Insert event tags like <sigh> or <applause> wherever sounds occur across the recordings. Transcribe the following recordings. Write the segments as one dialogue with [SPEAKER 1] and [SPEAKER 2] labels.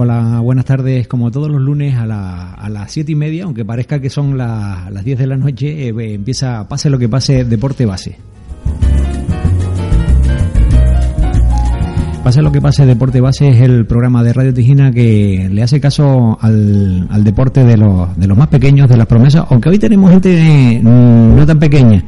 [SPEAKER 1] Hola, buenas tardes. Como todos los lunes a, la, a las siete y media, aunque parezca que son la- las 10 de la noche, eh, empieza Pase lo que pase, Deporte Base. Pase lo que pase, Deporte Base es el programa de Radio Tijina que le hace caso al, al deporte de los, de los más pequeños, de las promesas, aunque hoy tenemos gente mm, no tan pequeña.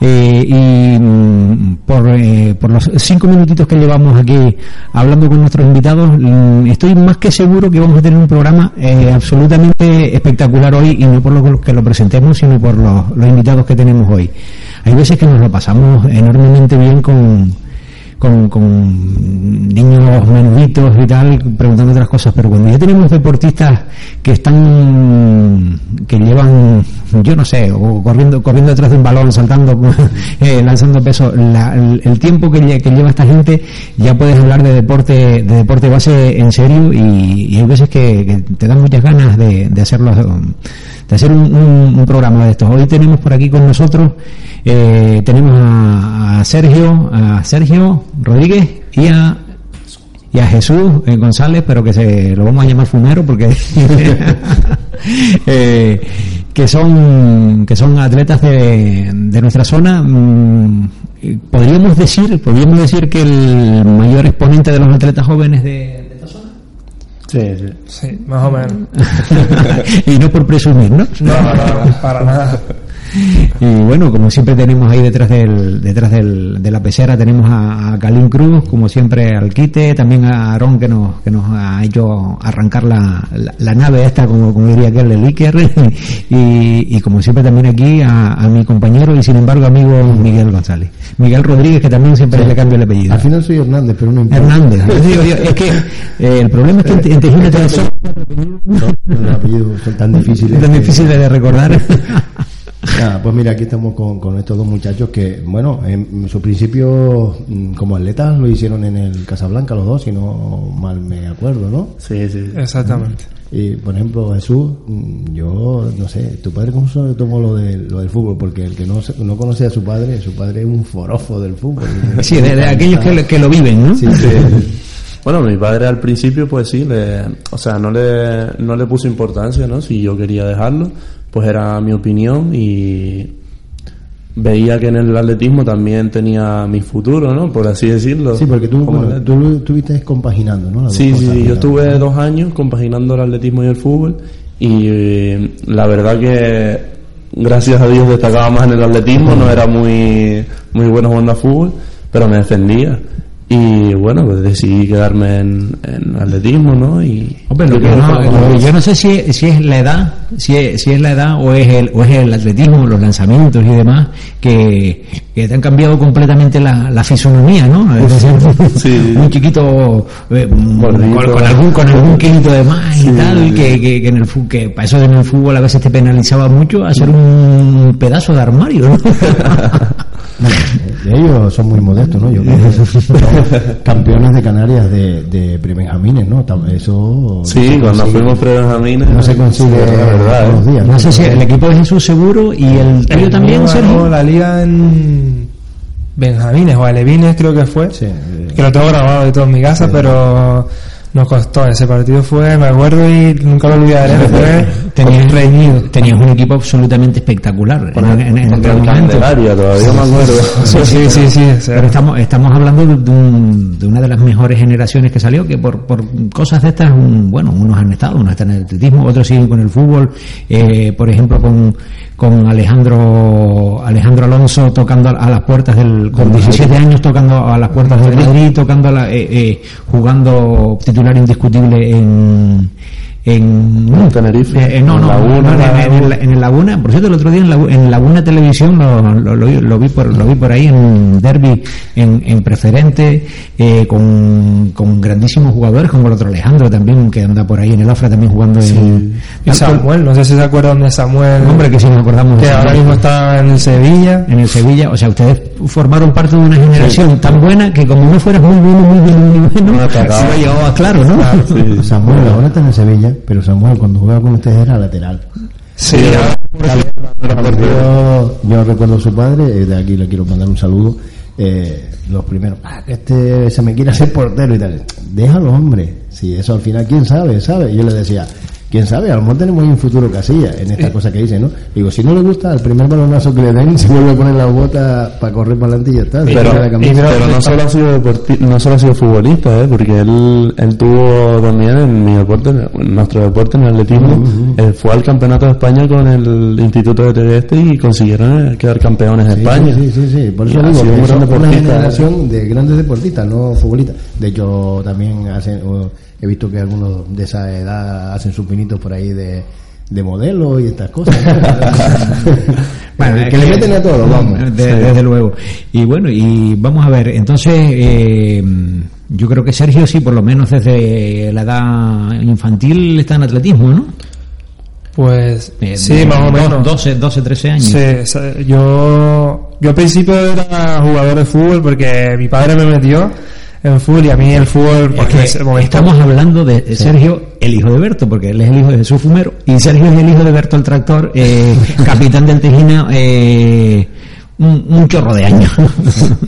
[SPEAKER 1] Eh, y mm, por, eh, por los cinco minutitos que llevamos aquí hablando con nuestros invitados, mm, estoy más que seguro que vamos a tener un programa eh, absolutamente espectacular hoy y no por lo que lo presentemos, sino por los, los invitados que tenemos hoy. Hay veces que nos lo pasamos enormemente bien con con, con niños menuditos y tal, preguntando otras cosas, pero cuando ya tenemos deportistas que están, que llevan, yo no sé, o corriendo, corriendo detrás de un balón, saltando, <laughs> eh, lanzando peso, la- el, tiempo que, lle- que lleva esta gente, ya puedes hablar de deporte, de deporte base en serio y, hay veces que, te dan muchas ganas de hacerlo, de hacer un, un- programa de estos. Hoy tenemos por aquí con nosotros, eh, tenemos a, Sergio, a Sergio Rodríguez y a y a Jesús eh, González, pero que se lo vamos a llamar Fumero porque <laughs> eh, que son que son atletas de, de nuestra zona. mm, eh, podríamos decir, podríamos decir que el mayor exponente de los atletas jóvenes de.
[SPEAKER 2] Sí, sí.
[SPEAKER 3] Sí, más o menos. <laughs>
[SPEAKER 1] y no por presumir, ¿no?
[SPEAKER 3] No, no, no, para nada.
[SPEAKER 1] Y bueno, como siempre tenemos ahí detrás del, detrás del, de la pecera tenemos a, a Calín Cruz, como siempre al quite, también a Aarón que nos, que nos ha hecho arrancar la, la, la nave esta, como, como diría aquel, el Iker, y, y como siempre también aquí a, a mi compañero y sin embargo amigo Miguel González. Miguel Rodríguez, que también siempre le cambio el apellido.
[SPEAKER 2] Al final soy Hernández, pero no importa.
[SPEAKER 1] Hernández. Yo digo, yo, es que eh, el problema es que en, en Tejina te son
[SPEAKER 2] apellidos tan difíciles.
[SPEAKER 1] tan difíciles de recordar.
[SPEAKER 2] Nada, pues mira, aquí estamos con, con estos dos muchachos que, bueno, en su principio mm, como atletas lo hicieron en el Casablanca los dos, si no mal me acuerdo, ¿no?
[SPEAKER 4] Sí, sí.
[SPEAKER 3] Exactamente.
[SPEAKER 2] Y, por ejemplo, Jesús, mm, yo no sé, tu padre cómo se tomó lo, de, lo del fútbol, porque el que no, se- no conoce a su padre, su padre es un forofo del fútbol. <laughs>
[SPEAKER 1] Sí, de, de aquellos que, lo- que lo viven, ¿no?
[SPEAKER 2] Sí, sí. <laughs>
[SPEAKER 4] Bueno, mi padre al principio, pues sí, le, o sea, no le, no le puso importancia, ¿no? Si yo quería dejarlo, pues era mi opinión y veía que en el atletismo también tenía mi futuro, ¿no? Por así decirlo.
[SPEAKER 2] Sí, porque tú, bueno, tú lo estuviste compaginando, ¿no?
[SPEAKER 4] Sí, sí, sí, yo estuve dos años compaginando el atletismo y el fútbol y eh, la verdad que gracias a Dios destacaba más en el atletismo, no era muy, muy bueno jugando a fútbol, pero me defendía. Y bueno, pues decidí quedarme en, en atletismo, ¿no? Y
[SPEAKER 1] Hombre, lo que no- lo que yo no sé si, si es la edad, si es, si es la edad o es el, o es el atletismo, los lanzamientos y demás, que, que te han cambiado completamente la, la fisonomía, ¿no? Es decir,
[SPEAKER 4] Sí.
[SPEAKER 1] Un chiquito eh, con, algún, con algún kilito de más y tal, que, que, que en el que para eso en el fútbol a veces te penalizaba mucho hacer un pedazo de armario, ¿no? <laughs>
[SPEAKER 2] Ellos son muy modestos, ¿no? Yo creo que son <laughs> campeones de Canarias de, de prebenjamines, ¿no? Eso
[SPEAKER 4] Sí,
[SPEAKER 2] se
[SPEAKER 4] cuando
[SPEAKER 2] consigue-
[SPEAKER 4] fuimos pre-benjamines.
[SPEAKER 2] no se consigue
[SPEAKER 4] verdad,
[SPEAKER 2] todos los
[SPEAKER 4] ¿eh?
[SPEAKER 2] días.
[SPEAKER 1] No sé si el equipo de Jesús seguro y el tuyo también, Sergio.
[SPEAKER 3] la liga en Benjamines o Alevines creo que fue.
[SPEAKER 2] Sí,
[SPEAKER 3] Que lo tengo grabado y todo en mi casa, pero nos costó. Ese partido fue, me acuerdo y nunca lo olvidaré, fue
[SPEAKER 1] Tenías,
[SPEAKER 3] reñido.
[SPEAKER 1] tenías un equipo absolutamente espectacular en, en- en
[SPEAKER 4] el todavía me acuerdo.
[SPEAKER 3] Sí, sí, sí, sí.
[SPEAKER 1] Pero estamos, estamos hablando de, un- de una de las mejores generaciones que salió, que por, por cosas de estas, un- bueno, unos han estado, unos están en el atletismo, otros siguen con el fútbol, eh, por ejemplo, con, con Alejandro, Alejandro Alonso tocando a, a las puertas del, con 17 años tocando a las puertas del Madrid, tocando a la- eh, eh, jugando titular indiscutible en, en,
[SPEAKER 4] En Tenerife,
[SPEAKER 1] eh, no,
[SPEAKER 4] en
[SPEAKER 1] no,
[SPEAKER 4] Laguna.
[SPEAKER 1] no, en, en la- en el Laguna, por cierto, el otro día en, en Laguna Televisión lo, lo, lo- lo vi por lo vi por ahí en Derby, en, en preferente, eh, con, con grandísimos jugadores, como el otro Alejandro también, que anda por ahí en el Afra también jugando en
[SPEAKER 3] Y Samuel, no sé si se acuerdan de Samuel,
[SPEAKER 1] Hombre, que si nos acordamos de
[SPEAKER 3] que ahora mismo está en el Sevilla.
[SPEAKER 1] en el Sevilla, o sea, ustedes formaron parte de una generación tan buena que como no fueras muy bueno, muy bueno, muy bueno,
[SPEAKER 4] No te acabas.
[SPEAKER 1] lo llevabas claro, ¿no?
[SPEAKER 4] Sí.
[SPEAKER 2] Samuel ahora está en Sevilla, pero Samuel cuando jugaba con ustedes era lateral.
[SPEAKER 3] Sí,
[SPEAKER 2] Yo, yo recuerdo a su padre, eh, de aquí le quiero mandar un saludo. eh, los primeros, ah, que este se me quiere hacer portero y tal. Déjalo, hombre. Si eso al final, quién sabe, ¿sabe? Y yo le decía, quién sabe, a lo mejor tenemos un futuro casilla en esta cosa que dice, ¿no? Digo, si no le gusta, el primer balonazo que le den, <laughs> se vuelve a poner la bota para correr para adelante y ya está.
[SPEAKER 4] Pero, no solo ha sido no solo ha sido futbolista, ¿eh? porque él, él tuvo también en mi deporte, en nuestro deporte, en el atletismo, él fue al campeonato de España con el Instituto de Tegueste y consiguieron eh, quedar campeones de
[SPEAKER 2] Sí,
[SPEAKER 4] España.
[SPEAKER 2] Sí, sí, sí. Por eso digo
[SPEAKER 4] sido un gran
[SPEAKER 2] una
[SPEAKER 4] ¿eh?
[SPEAKER 2] generación de grandes deportistas, no futbolistas. De hecho, también hacen, o he visto que algunos de esa edad hacen sus pinitos por ahí de, de modelo y estas cosas. <laughs>
[SPEAKER 1] Bueno,
[SPEAKER 2] que, le meten a todo, vamos.
[SPEAKER 1] De- Desde luego. Y bueno, y vamos a ver, entonces, eh, yo creo que Sergio sí, por lo menos desde la edad infantil está en atletismo, ¿no?
[SPEAKER 3] pues
[SPEAKER 1] Eh,
[SPEAKER 3] sí, más o menos.
[SPEAKER 1] 12, 12, 13 años.
[SPEAKER 3] Sí, yo, yo al principio era jugador de fútbol porque mi padre me metió en fútbol y a mí el fútbol
[SPEAKER 1] Es
[SPEAKER 3] porque
[SPEAKER 1] que estamos hablando de Sergio, el hijo de Berto, porque él es el hijo de Jesús Fumero, y Sergio es el hijo de Berto el Tractor, eh, <laughs> capitán del Tejina, eh, un, un chorro de años.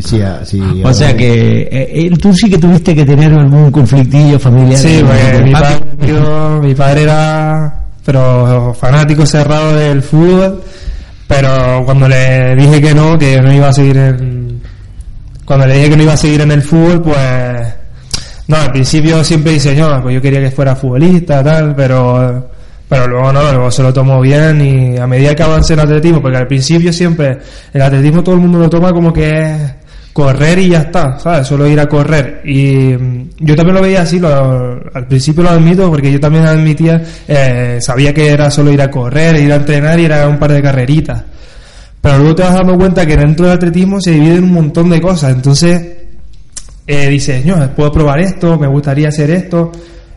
[SPEAKER 2] Sí, ah, sí, <laughs>
[SPEAKER 1] o sea que eh, eh, tú sí que tuviste que tener algún conflictillo familiar.
[SPEAKER 3] Sí,
[SPEAKER 1] con
[SPEAKER 3] mi padre, yo- mi padre era pero fanático cerrado del fútbol, pero cuando le dije que no, que no iba a seguir en cuando le dije que no iba a seguir en el fútbol, pues no, al principio siempre dice, no, pues yo quería que fuera futbolista, tal, pero pero luego no, luego se lo tomó bien y a medida que avancé en atletismo, porque al principio siempre el atletismo todo el mundo lo toma como que es correr y ya está, ¿sabes? Solo ir a correr. Y mm, yo también lo veía así, lo- al principio lo admito, porque yo también admitía, eh, sabía que era solo ir a correr, ir a entrenar y era un par de carreritas. Pero luego te vas dando cuenta que dentro del atletismo se divide en un montón de cosas. Entonces, eh, dices, no, puedo probar esto, me gustaría hacer esto.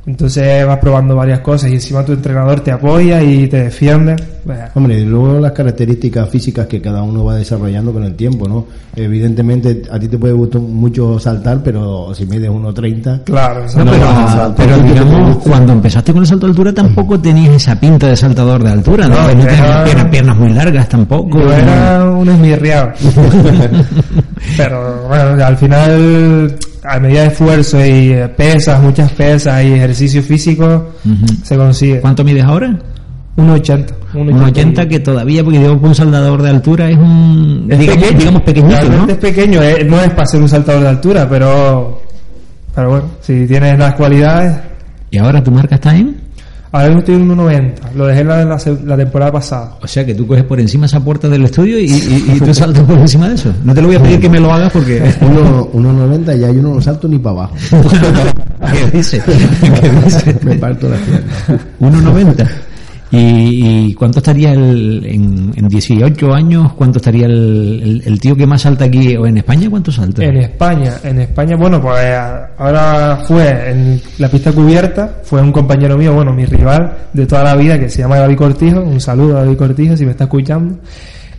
[SPEAKER 3] Entonces vas probando varias cosas y encima tu entrenador te apoya y te defiende. Bueno,
[SPEAKER 2] Hombre, y luego las características físicas que cada uno va desarrollando con el tiempo, ¿no? Evidentemente a ti te puede gustar mucho saltar, pero si mides 1.30...
[SPEAKER 3] claro,
[SPEAKER 1] No, pero,
[SPEAKER 3] no-
[SPEAKER 1] pero digamos, cuando empezaste con el salto de altura tampoco tenías esa pinta de saltador de altura, ¿no?
[SPEAKER 3] No,
[SPEAKER 1] no tenías
[SPEAKER 3] era-
[SPEAKER 1] piernas, piernas muy largas tampoco.
[SPEAKER 3] Yo era un esmirriado. <laughs> Pero bueno, al final, a medida de esfuerzo y eh, pesas, muchas pesas y ejercicio físico, se consigue.
[SPEAKER 1] ¿Cuánto mides ahora?
[SPEAKER 3] 1,80.
[SPEAKER 1] Un 80 que todavía, porque digo, un saltador de altura es un,
[SPEAKER 3] Es
[SPEAKER 1] digamos,
[SPEAKER 3] pequeño.
[SPEAKER 1] digamos pequeñito, ¿no?
[SPEAKER 3] Es pequeño, eh, no es para ser un saltador de altura, pero, pero bueno, si tienes las cualidades.
[SPEAKER 1] Y ahora tu marca está en,
[SPEAKER 3] Ahora mismo estoy en 1,90. Lo dejé la, la, se- la temporada pasada.
[SPEAKER 1] o sea que tú coges por encima esa puerta del estudio y, y, y <laughs> tú saltas por encima de eso. No te lo voy a pedir que me lo hagas porque...
[SPEAKER 2] Uno, 1.90 y ahí uno no salto ni para abajo. <laughs>
[SPEAKER 1] ¿Qué dice? <laughs> ¿Qué dice?
[SPEAKER 2] Me parto las piernas.
[SPEAKER 1] 1,90. ¿Y, ¿Y cuánto estaría el, en, en 18 años, cuánto estaría el, el, el tío que más salta aquí, o en España, cuánto salta?
[SPEAKER 3] En España, en España, bueno, pues ahora fue en la pista cubierta, fue un compañero mío, bueno, mi rival de toda la vida, que se llama David Cortijo, un saludo a David Cortijo si me está escuchando,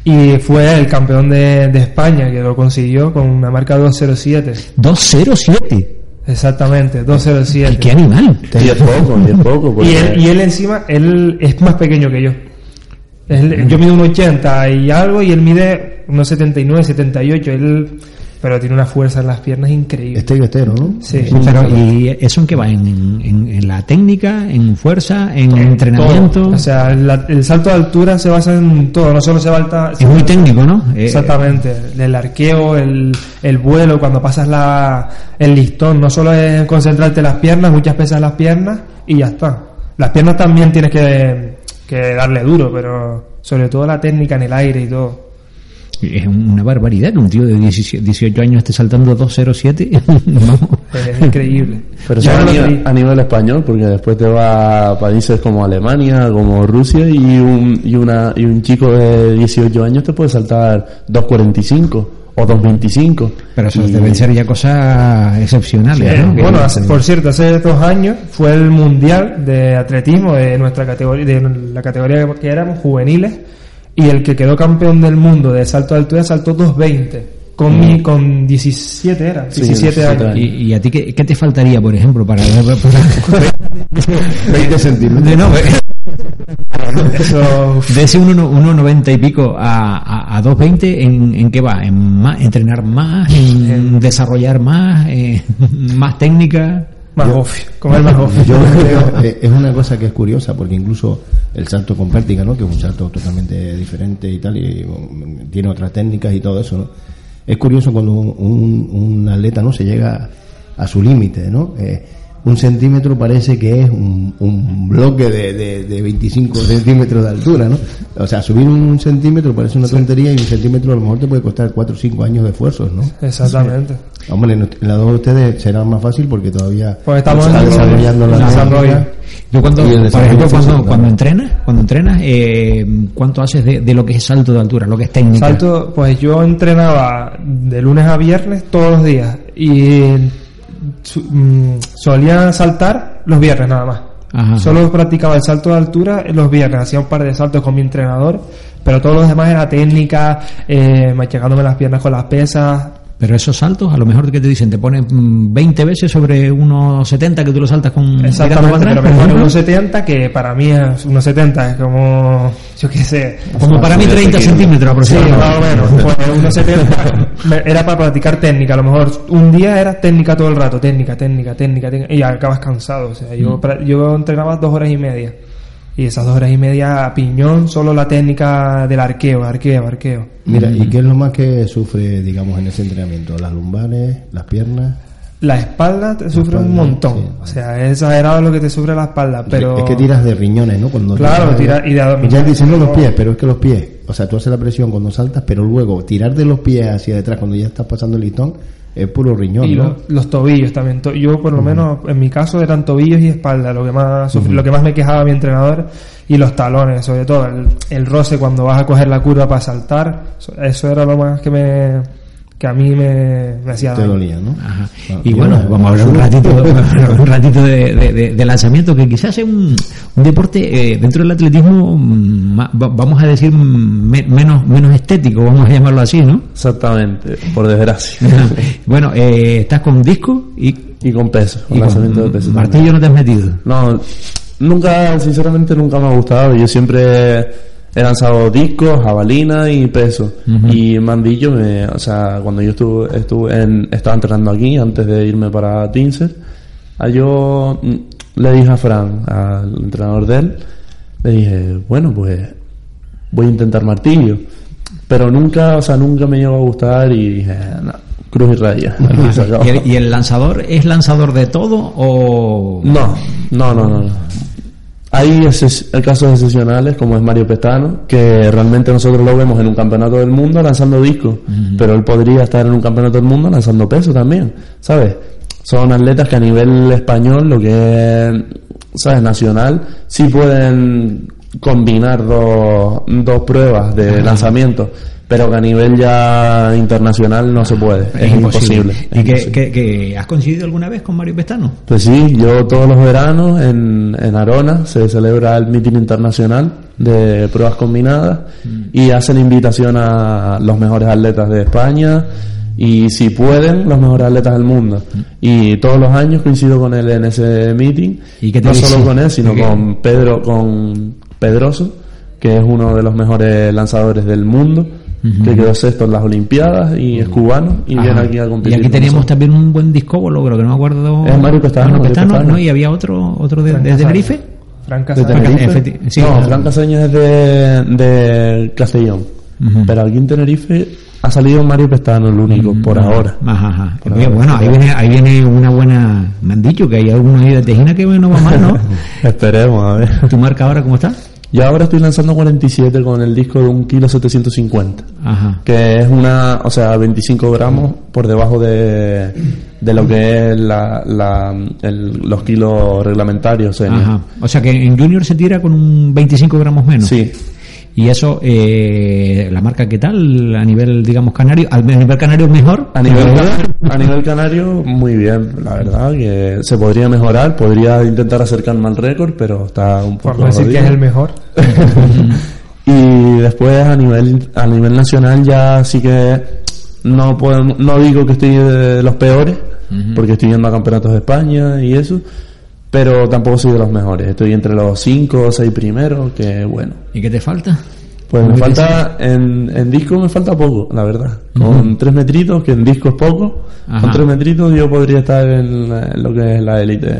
[SPEAKER 3] y fue el campeón de, de España, que lo consiguió con una marca 207,
[SPEAKER 1] 207.
[SPEAKER 3] exactamente, 207.
[SPEAKER 1] ¿Qué animal?
[SPEAKER 4] Y es poco, y es poco. porque-
[SPEAKER 3] Y él, y él encima, él es más pequeño que yo. Él- yo mido un 80 y algo y él mide unos 79, 78. Él, pero tiene una fuerza en las piernas increíble.
[SPEAKER 2] Estero, estero, ¿no?
[SPEAKER 3] Sí.
[SPEAKER 1] Pero, ¿y eso en qué va? ¿En, en, en la técnica, en fuerza, en,
[SPEAKER 3] En
[SPEAKER 1] entrenamiento?
[SPEAKER 3] todo. O sea, la- el salto de altura se basa en todo, no solo se falta.
[SPEAKER 1] es muy técnico, ¿no? Eh,
[SPEAKER 3] Exactamente, el arqueo, el, el vuelo, cuando pasas la, el listón, no solo es concentrarte en las piernas, muchas pesas en las piernas y ya está. Las piernas también tienes que, que darle duro, pero sobre todo la técnica en el aire y todo.
[SPEAKER 1] es una barbaridad que un tío de 17 18 años esté saltando 207. <laughs> Vamos.
[SPEAKER 3] Es increíble.
[SPEAKER 4] Pero nivel, a nivel español, porque después te va a países como Alemania, como Rusia, y un, y una, y un chico de 18 años te puede saltar 2.45 o 2.25.
[SPEAKER 1] Pero eso
[SPEAKER 4] Y-
[SPEAKER 1] deben ser ya cosas excepcionales, ¿no?
[SPEAKER 3] Bueno, hace- por cierto, hace dos años fue el mundial de atletismo de nuestra categoría, de la categoría que éramos juveniles, y el que quedó campeón del mundo de salto de altura saltó 2.20 con mi, con 17 era,
[SPEAKER 4] Sí,
[SPEAKER 3] 17
[SPEAKER 4] 17
[SPEAKER 3] años.
[SPEAKER 1] ¿Y, y a ti qué, qué te faltaría, por ejemplo, para... <laughs> para- <laughs>
[SPEAKER 2] 20 centímetros.
[SPEAKER 1] de, <laughs> no, <laughs>
[SPEAKER 3] Eso <laughs>
[SPEAKER 1] de ese 1,90 y pico a, a, a 2,20, ¿en, ¿en qué va? ¿En más, entrenar más? ¿En desarrollar más? eh, <laughs> ¿Más técnica?
[SPEAKER 3] más off, comer más off.
[SPEAKER 2] Yo creo, eh, es una cosa que es curiosa porque incluso el salto con pértiga, ¿no? que es un salto totalmente diferente y tal, y um, tiene otras técnicas y todo eso, ¿no? Es curioso cuando un, un- un atleta no se llega a su límite, ¿no? Eh, un centímetro parece que es un, un bloque de, de, de 25 <laughs> centímetros de altura, ¿no? O sea, subir un centímetro parece una tontería y un centímetro a lo mejor te puede costar 4 o 5 años de esfuerzos, ¿no?
[SPEAKER 3] Exactamente.
[SPEAKER 2] Hombre, en la dos de ustedes será más fácil porque todavía
[SPEAKER 3] Pues estamos
[SPEAKER 2] está
[SPEAKER 3] en
[SPEAKER 2] desarrollando la
[SPEAKER 3] desarrollo.
[SPEAKER 1] Yo cuando, por
[SPEAKER 2] desarrollo
[SPEAKER 1] ejemplo, cuando, cuando entrenas, cuando entrenas, eh, ¿cuánto haces de, de lo que es salto de altura, lo que es técnica?
[SPEAKER 3] Salto, pues yo entrenaba de lunes a viernes todos los días y solía saltar los viernes nada más.
[SPEAKER 1] Ajá.
[SPEAKER 3] Solo practicaba el salto de altura los viernes, hacía un par de saltos con mi entrenador, pero todos los demás era técnica, eh, machagándome las piernas con las pesas.
[SPEAKER 1] Pero esos saltos, a lo mejor que te dicen, te ponen mm, 20 veces sobre unos 70 que tú lo saltas con
[SPEAKER 3] Exactamente,
[SPEAKER 1] para
[SPEAKER 3] pero
[SPEAKER 1] atrás,
[SPEAKER 3] me
[SPEAKER 1] por
[SPEAKER 3] pone
[SPEAKER 1] ejemplo.
[SPEAKER 3] unos 70 que para mí es unos 70, es como, yo qué sé,
[SPEAKER 1] Como para mí 30 centímetros
[SPEAKER 3] Sí,
[SPEAKER 1] aproximadamente.
[SPEAKER 3] más o menos. Pues <laughs> unos 70 me- era para practicar técnica. A lo mejor un día era técnica todo el rato, técnica, técnica, técnica, técnica, y acabas cansado. O sea, yo,
[SPEAKER 1] Mm.
[SPEAKER 3] yo entrenaba dos horas y media. Y esas dos horas y media a piñón, solo la técnica del arqueo, arqueo, arqueo.
[SPEAKER 2] Mira, ¿y qué es lo más que sufre, digamos, en ese entrenamiento? ¿Las lumbares, las piernas?
[SPEAKER 3] La espalda te sufre un montón.
[SPEAKER 2] sí.
[SPEAKER 3] O sea, es exagerado lo que te sufre la espalda, pero...
[SPEAKER 2] Es que tiras de riñones, ¿no? Cuando
[SPEAKER 3] Claro,
[SPEAKER 2] tiras
[SPEAKER 3] tira- y de abdominales.
[SPEAKER 2] Ya dicen no, los pies, pero es que los pies, o sea, tú haces la presión cuando saltas, pero luego tirar de los pies hacia detrás cuando ya estás pasando el listón es puro riñón,
[SPEAKER 3] Y
[SPEAKER 2] ¿no?
[SPEAKER 3] los, los tobillos también. Yo, por lo menos, en mi caso, eran tobillos y espalda, lo que más sufrí- lo que más me quejaba mi entrenador, y los talones, sobre todo. El, el roce cuando vas a coger la curva para saltar, eso era lo más que me que a mí me, me hacía
[SPEAKER 2] Te
[SPEAKER 3] daño.
[SPEAKER 2] dolía, ¿no?
[SPEAKER 1] Ajá.
[SPEAKER 2] Ah,
[SPEAKER 1] Y
[SPEAKER 2] y
[SPEAKER 1] bueno, vamos a hablar un ratito, <laughs> un ratito de, de- de- de lanzamiento, que quizás es un, un deporte eh, dentro del atletismo, mm, vamos a decir, mm, me- menos, menos estético, vamos a llamarlo así, ¿no?
[SPEAKER 4] Exactamente, por desgracia. <laughs>
[SPEAKER 1] bueno, eh, estás con disco y,
[SPEAKER 4] y con peso, con
[SPEAKER 1] y
[SPEAKER 4] lanzamiento de peso.
[SPEAKER 1] martillo
[SPEAKER 4] también.
[SPEAKER 1] no te has metido.
[SPEAKER 4] No, nunca, sinceramente nunca me ha gustado. Yo siempre he lanzado discos, jabalina y peso. Y mandillo, me, o sea, cuando yo estuve, estuve en, estaba entrenando aquí antes de irme para Tinser, a yo mm, le dije a Fran, al entrenador de él, le dije, bueno, pues voy a intentar martillo. Pero nunca, o sea, nunca me llegó a gustar y dije, no, cruz y raya. <laughs>
[SPEAKER 1] ¿Y el, y el lanzador es lanzador de todo o...?
[SPEAKER 4] No, no, no, no. Hay exces- casos excepcionales como es Mario Pestano, que realmente nosotros lo vemos en un campeonato del mundo lanzando discos, pero él podría estar en un campeonato del mundo lanzando peso también, ¿sabes? Son atletas que a nivel español, lo que es, ¿sabes? Nacional, sí pueden combinar dos, dos pruebas de lanzamiento, pero que a nivel ya internacional no se puede, es, imposible. es
[SPEAKER 1] ¿Y que,
[SPEAKER 4] imposible.
[SPEAKER 1] que- que has coincidido alguna vez con Mario Pestano?
[SPEAKER 4] Pues sí, yo todos los veranos en, en Arona se celebra el meeting internacional de pruebas combinadas y hacen invitación a los mejores atletas de España y si pueden los mejores atletas del mundo y todos los años coincido con él en ese meeting
[SPEAKER 1] ¿Y qué te
[SPEAKER 4] no
[SPEAKER 1] dice?
[SPEAKER 4] solo con él sino con Pedro con Pedroso que es uno de los mejores lanzadores del mundo que quedó sexto en las Olimpiadas y es cubano y viene aquí a
[SPEAKER 1] Y
[SPEAKER 4] competir
[SPEAKER 1] aquí
[SPEAKER 4] con
[SPEAKER 1] teníamos también un buen discóbolo, creo que no me acuerdo.
[SPEAKER 4] Es Mario Pestano,
[SPEAKER 1] Mario
[SPEAKER 4] Mario
[SPEAKER 1] Pestano,
[SPEAKER 4] Pestano.
[SPEAKER 1] ¿no? Y había otro, otro de, de
[SPEAKER 3] Franca
[SPEAKER 1] Tenerife. Sí.
[SPEAKER 4] no, Fran Casañas es de, de Castellón. Pero aquí en Tenerife ha salido Mario Pestano, el único, por ahora.
[SPEAKER 1] Ajá, ajá.
[SPEAKER 4] Por ahora,
[SPEAKER 1] bueno, ahí viene, ahí viene una buena. Me han dicho que hay algunos ahí de Tejina que no va mal, ¿no? <laughs>
[SPEAKER 4] Esperemos, a ver.
[SPEAKER 1] ¿Tu marca ahora cómo está?
[SPEAKER 4] Yo ahora estoy lanzando 47 con el disco de un kilo 750,
[SPEAKER 1] Ajá.
[SPEAKER 4] que es una, o sea, 25 gramos por debajo de, de lo que es la, la- el- los kilos reglamentarios.
[SPEAKER 1] Ajá. O sea que en Junior se tira con un 25 gramos menos.
[SPEAKER 4] Sí,
[SPEAKER 1] Y eso, eh, la marca, ¿qué tal? A nivel, digamos, canario. Al a nivel canario es mejor.
[SPEAKER 4] A nivel, a nivel canario, muy bien, la verdad, que se podría mejorar, podría intentar acercarme al récord, pero está un
[SPEAKER 3] Por
[SPEAKER 4] poco
[SPEAKER 3] no decir que es el mejor. <laughs>
[SPEAKER 4] y después a nivel, a nivel nacional ya sí que no podemos, no digo que estoy de los peores, porque estoy yendo a campeonatos de España y eso, pero tampoco soy de los mejores, estoy entre los 5 o 6 primeros, que bueno.
[SPEAKER 1] ¿Y qué te falta?
[SPEAKER 4] Pues me falta, en, en disco me falta poco, la verdad. Con tres metritos, que en disco es poco,
[SPEAKER 1] Ajá.
[SPEAKER 4] con tres metritos yo podría estar en, la- en lo que es la élite.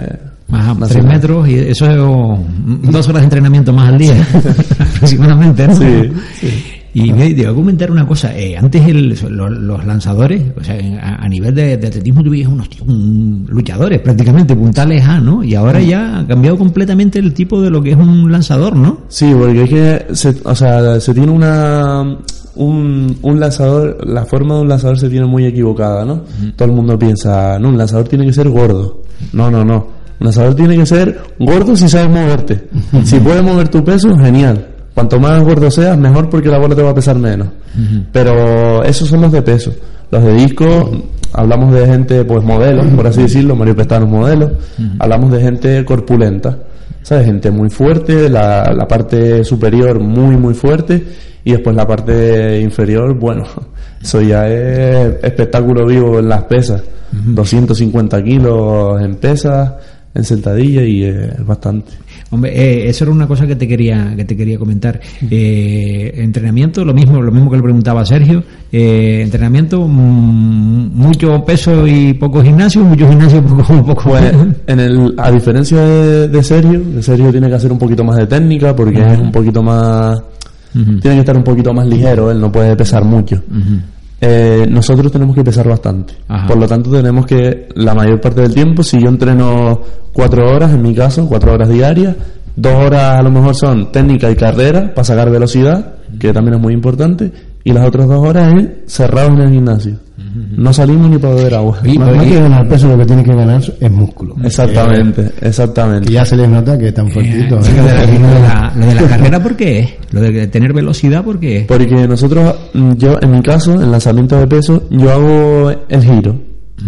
[SPEAKER 1] Ajá, tres
[SPEAKER 4] nacional.
[SPEAKER 1] metros y eso es oh, dos horas de entrenamiento más al día, <laughs> aproximadamente, ¿no?
[SPEAKER 4] Sí,
[SPEAKER 1] Y te voy a comentar una cosa, eh, antes el- lo- los, lanzadores, o sea, a, a nivel de, de atletismo tú unos tíos, un- luchadores prácticamente, puntales A, ¿no? Y ahora ya ha cambiado completamente el tipo de lo que es un lanzador, ¿no?
[SPEAKER 4] Sí, porque es que, se, o sea, se tiene una, un, un lanzador, la forma de un lanzador se tiene muy equivocada, ¿no? Todo el mundo piensa, no, un lanzador tiene que ser gordo. No, no, no. Un lanzador tiene que ser gordo si sabes moverte. <laughs> si puedes mover tu peso, genial. Cuanto más gordo seas, mejor porque la bola te va a pesar menos. Pero esos son los de peso. Los de disco, hablamos de gente, pues modelos, por así decirlo, Mario Pestano es modelo. Hablamos de gente corpulenta. ¿Sabes? Gente muy fuerte, la, la parte superior muy, muy fuerte. Y después la parte inferior, bueno, <laughs> eso ya es espectáculo vivo en las pesas. 250 kilos en pesas, en sentadilla y es bastante.
[SPEAKER 1] Hombre, eh, eso era una cosa que te quería que te quería comentar. Eh, entrenamiento, lo mismo, lo mismo que le preguntaba a Sergio. Eh, entrenamiento, mm, mucho peso y poco gimnasio, mucho gimnasio y <laughs> poco, poco.
[SPEAKER 4] Pues en el, a diferencia de, de Sergio, de Sergio tiene que hacer un poquito más de técnica porque es un poquito más, tiene que estar un poquito más ligero, él no puede pesar mucho.
[SPEAKER 1] Ujú.
[SPEAKER 4] Eh, nosotros tenemos que pesar bastante.
[SPEAKER 1] Ajá.
[SPEAKER 4] Por lo tanto, tenemos que, la mayor parte del tiempo, si yo entreno cuatro horas, en mi caso, cuatro horas diarias, dos horas a lo mejor son técnica y carrera para sacar velocidad, que también es muy importante, y las otras dos horas es cerrados en el gimnasio. No salimos ni para beber agua.
[SPEAKER 1] Y-
[SPEAKER 2] Más, que ganar peso, lo que tiene que ganar es músculo.
[SPEAKER 4] Exactamente,
[SPEAKER 2] Que
[SPEAKER 4] exactamente.
[SPEAKER 2] ya se les nota que están
[SPEAKER 1] Eh,
[SPEAKER 2] fuertitos.
[SPEAKER 1] lo, de la, lo de la- <laughs> lo de la carrera, ¿por qué es? Lo de tener velocidad, ¿por qué es?
[SPEAKER 4] Porque nosotros, mm, yo en mi caso, en lanzamiento de peso, yo hago el giro.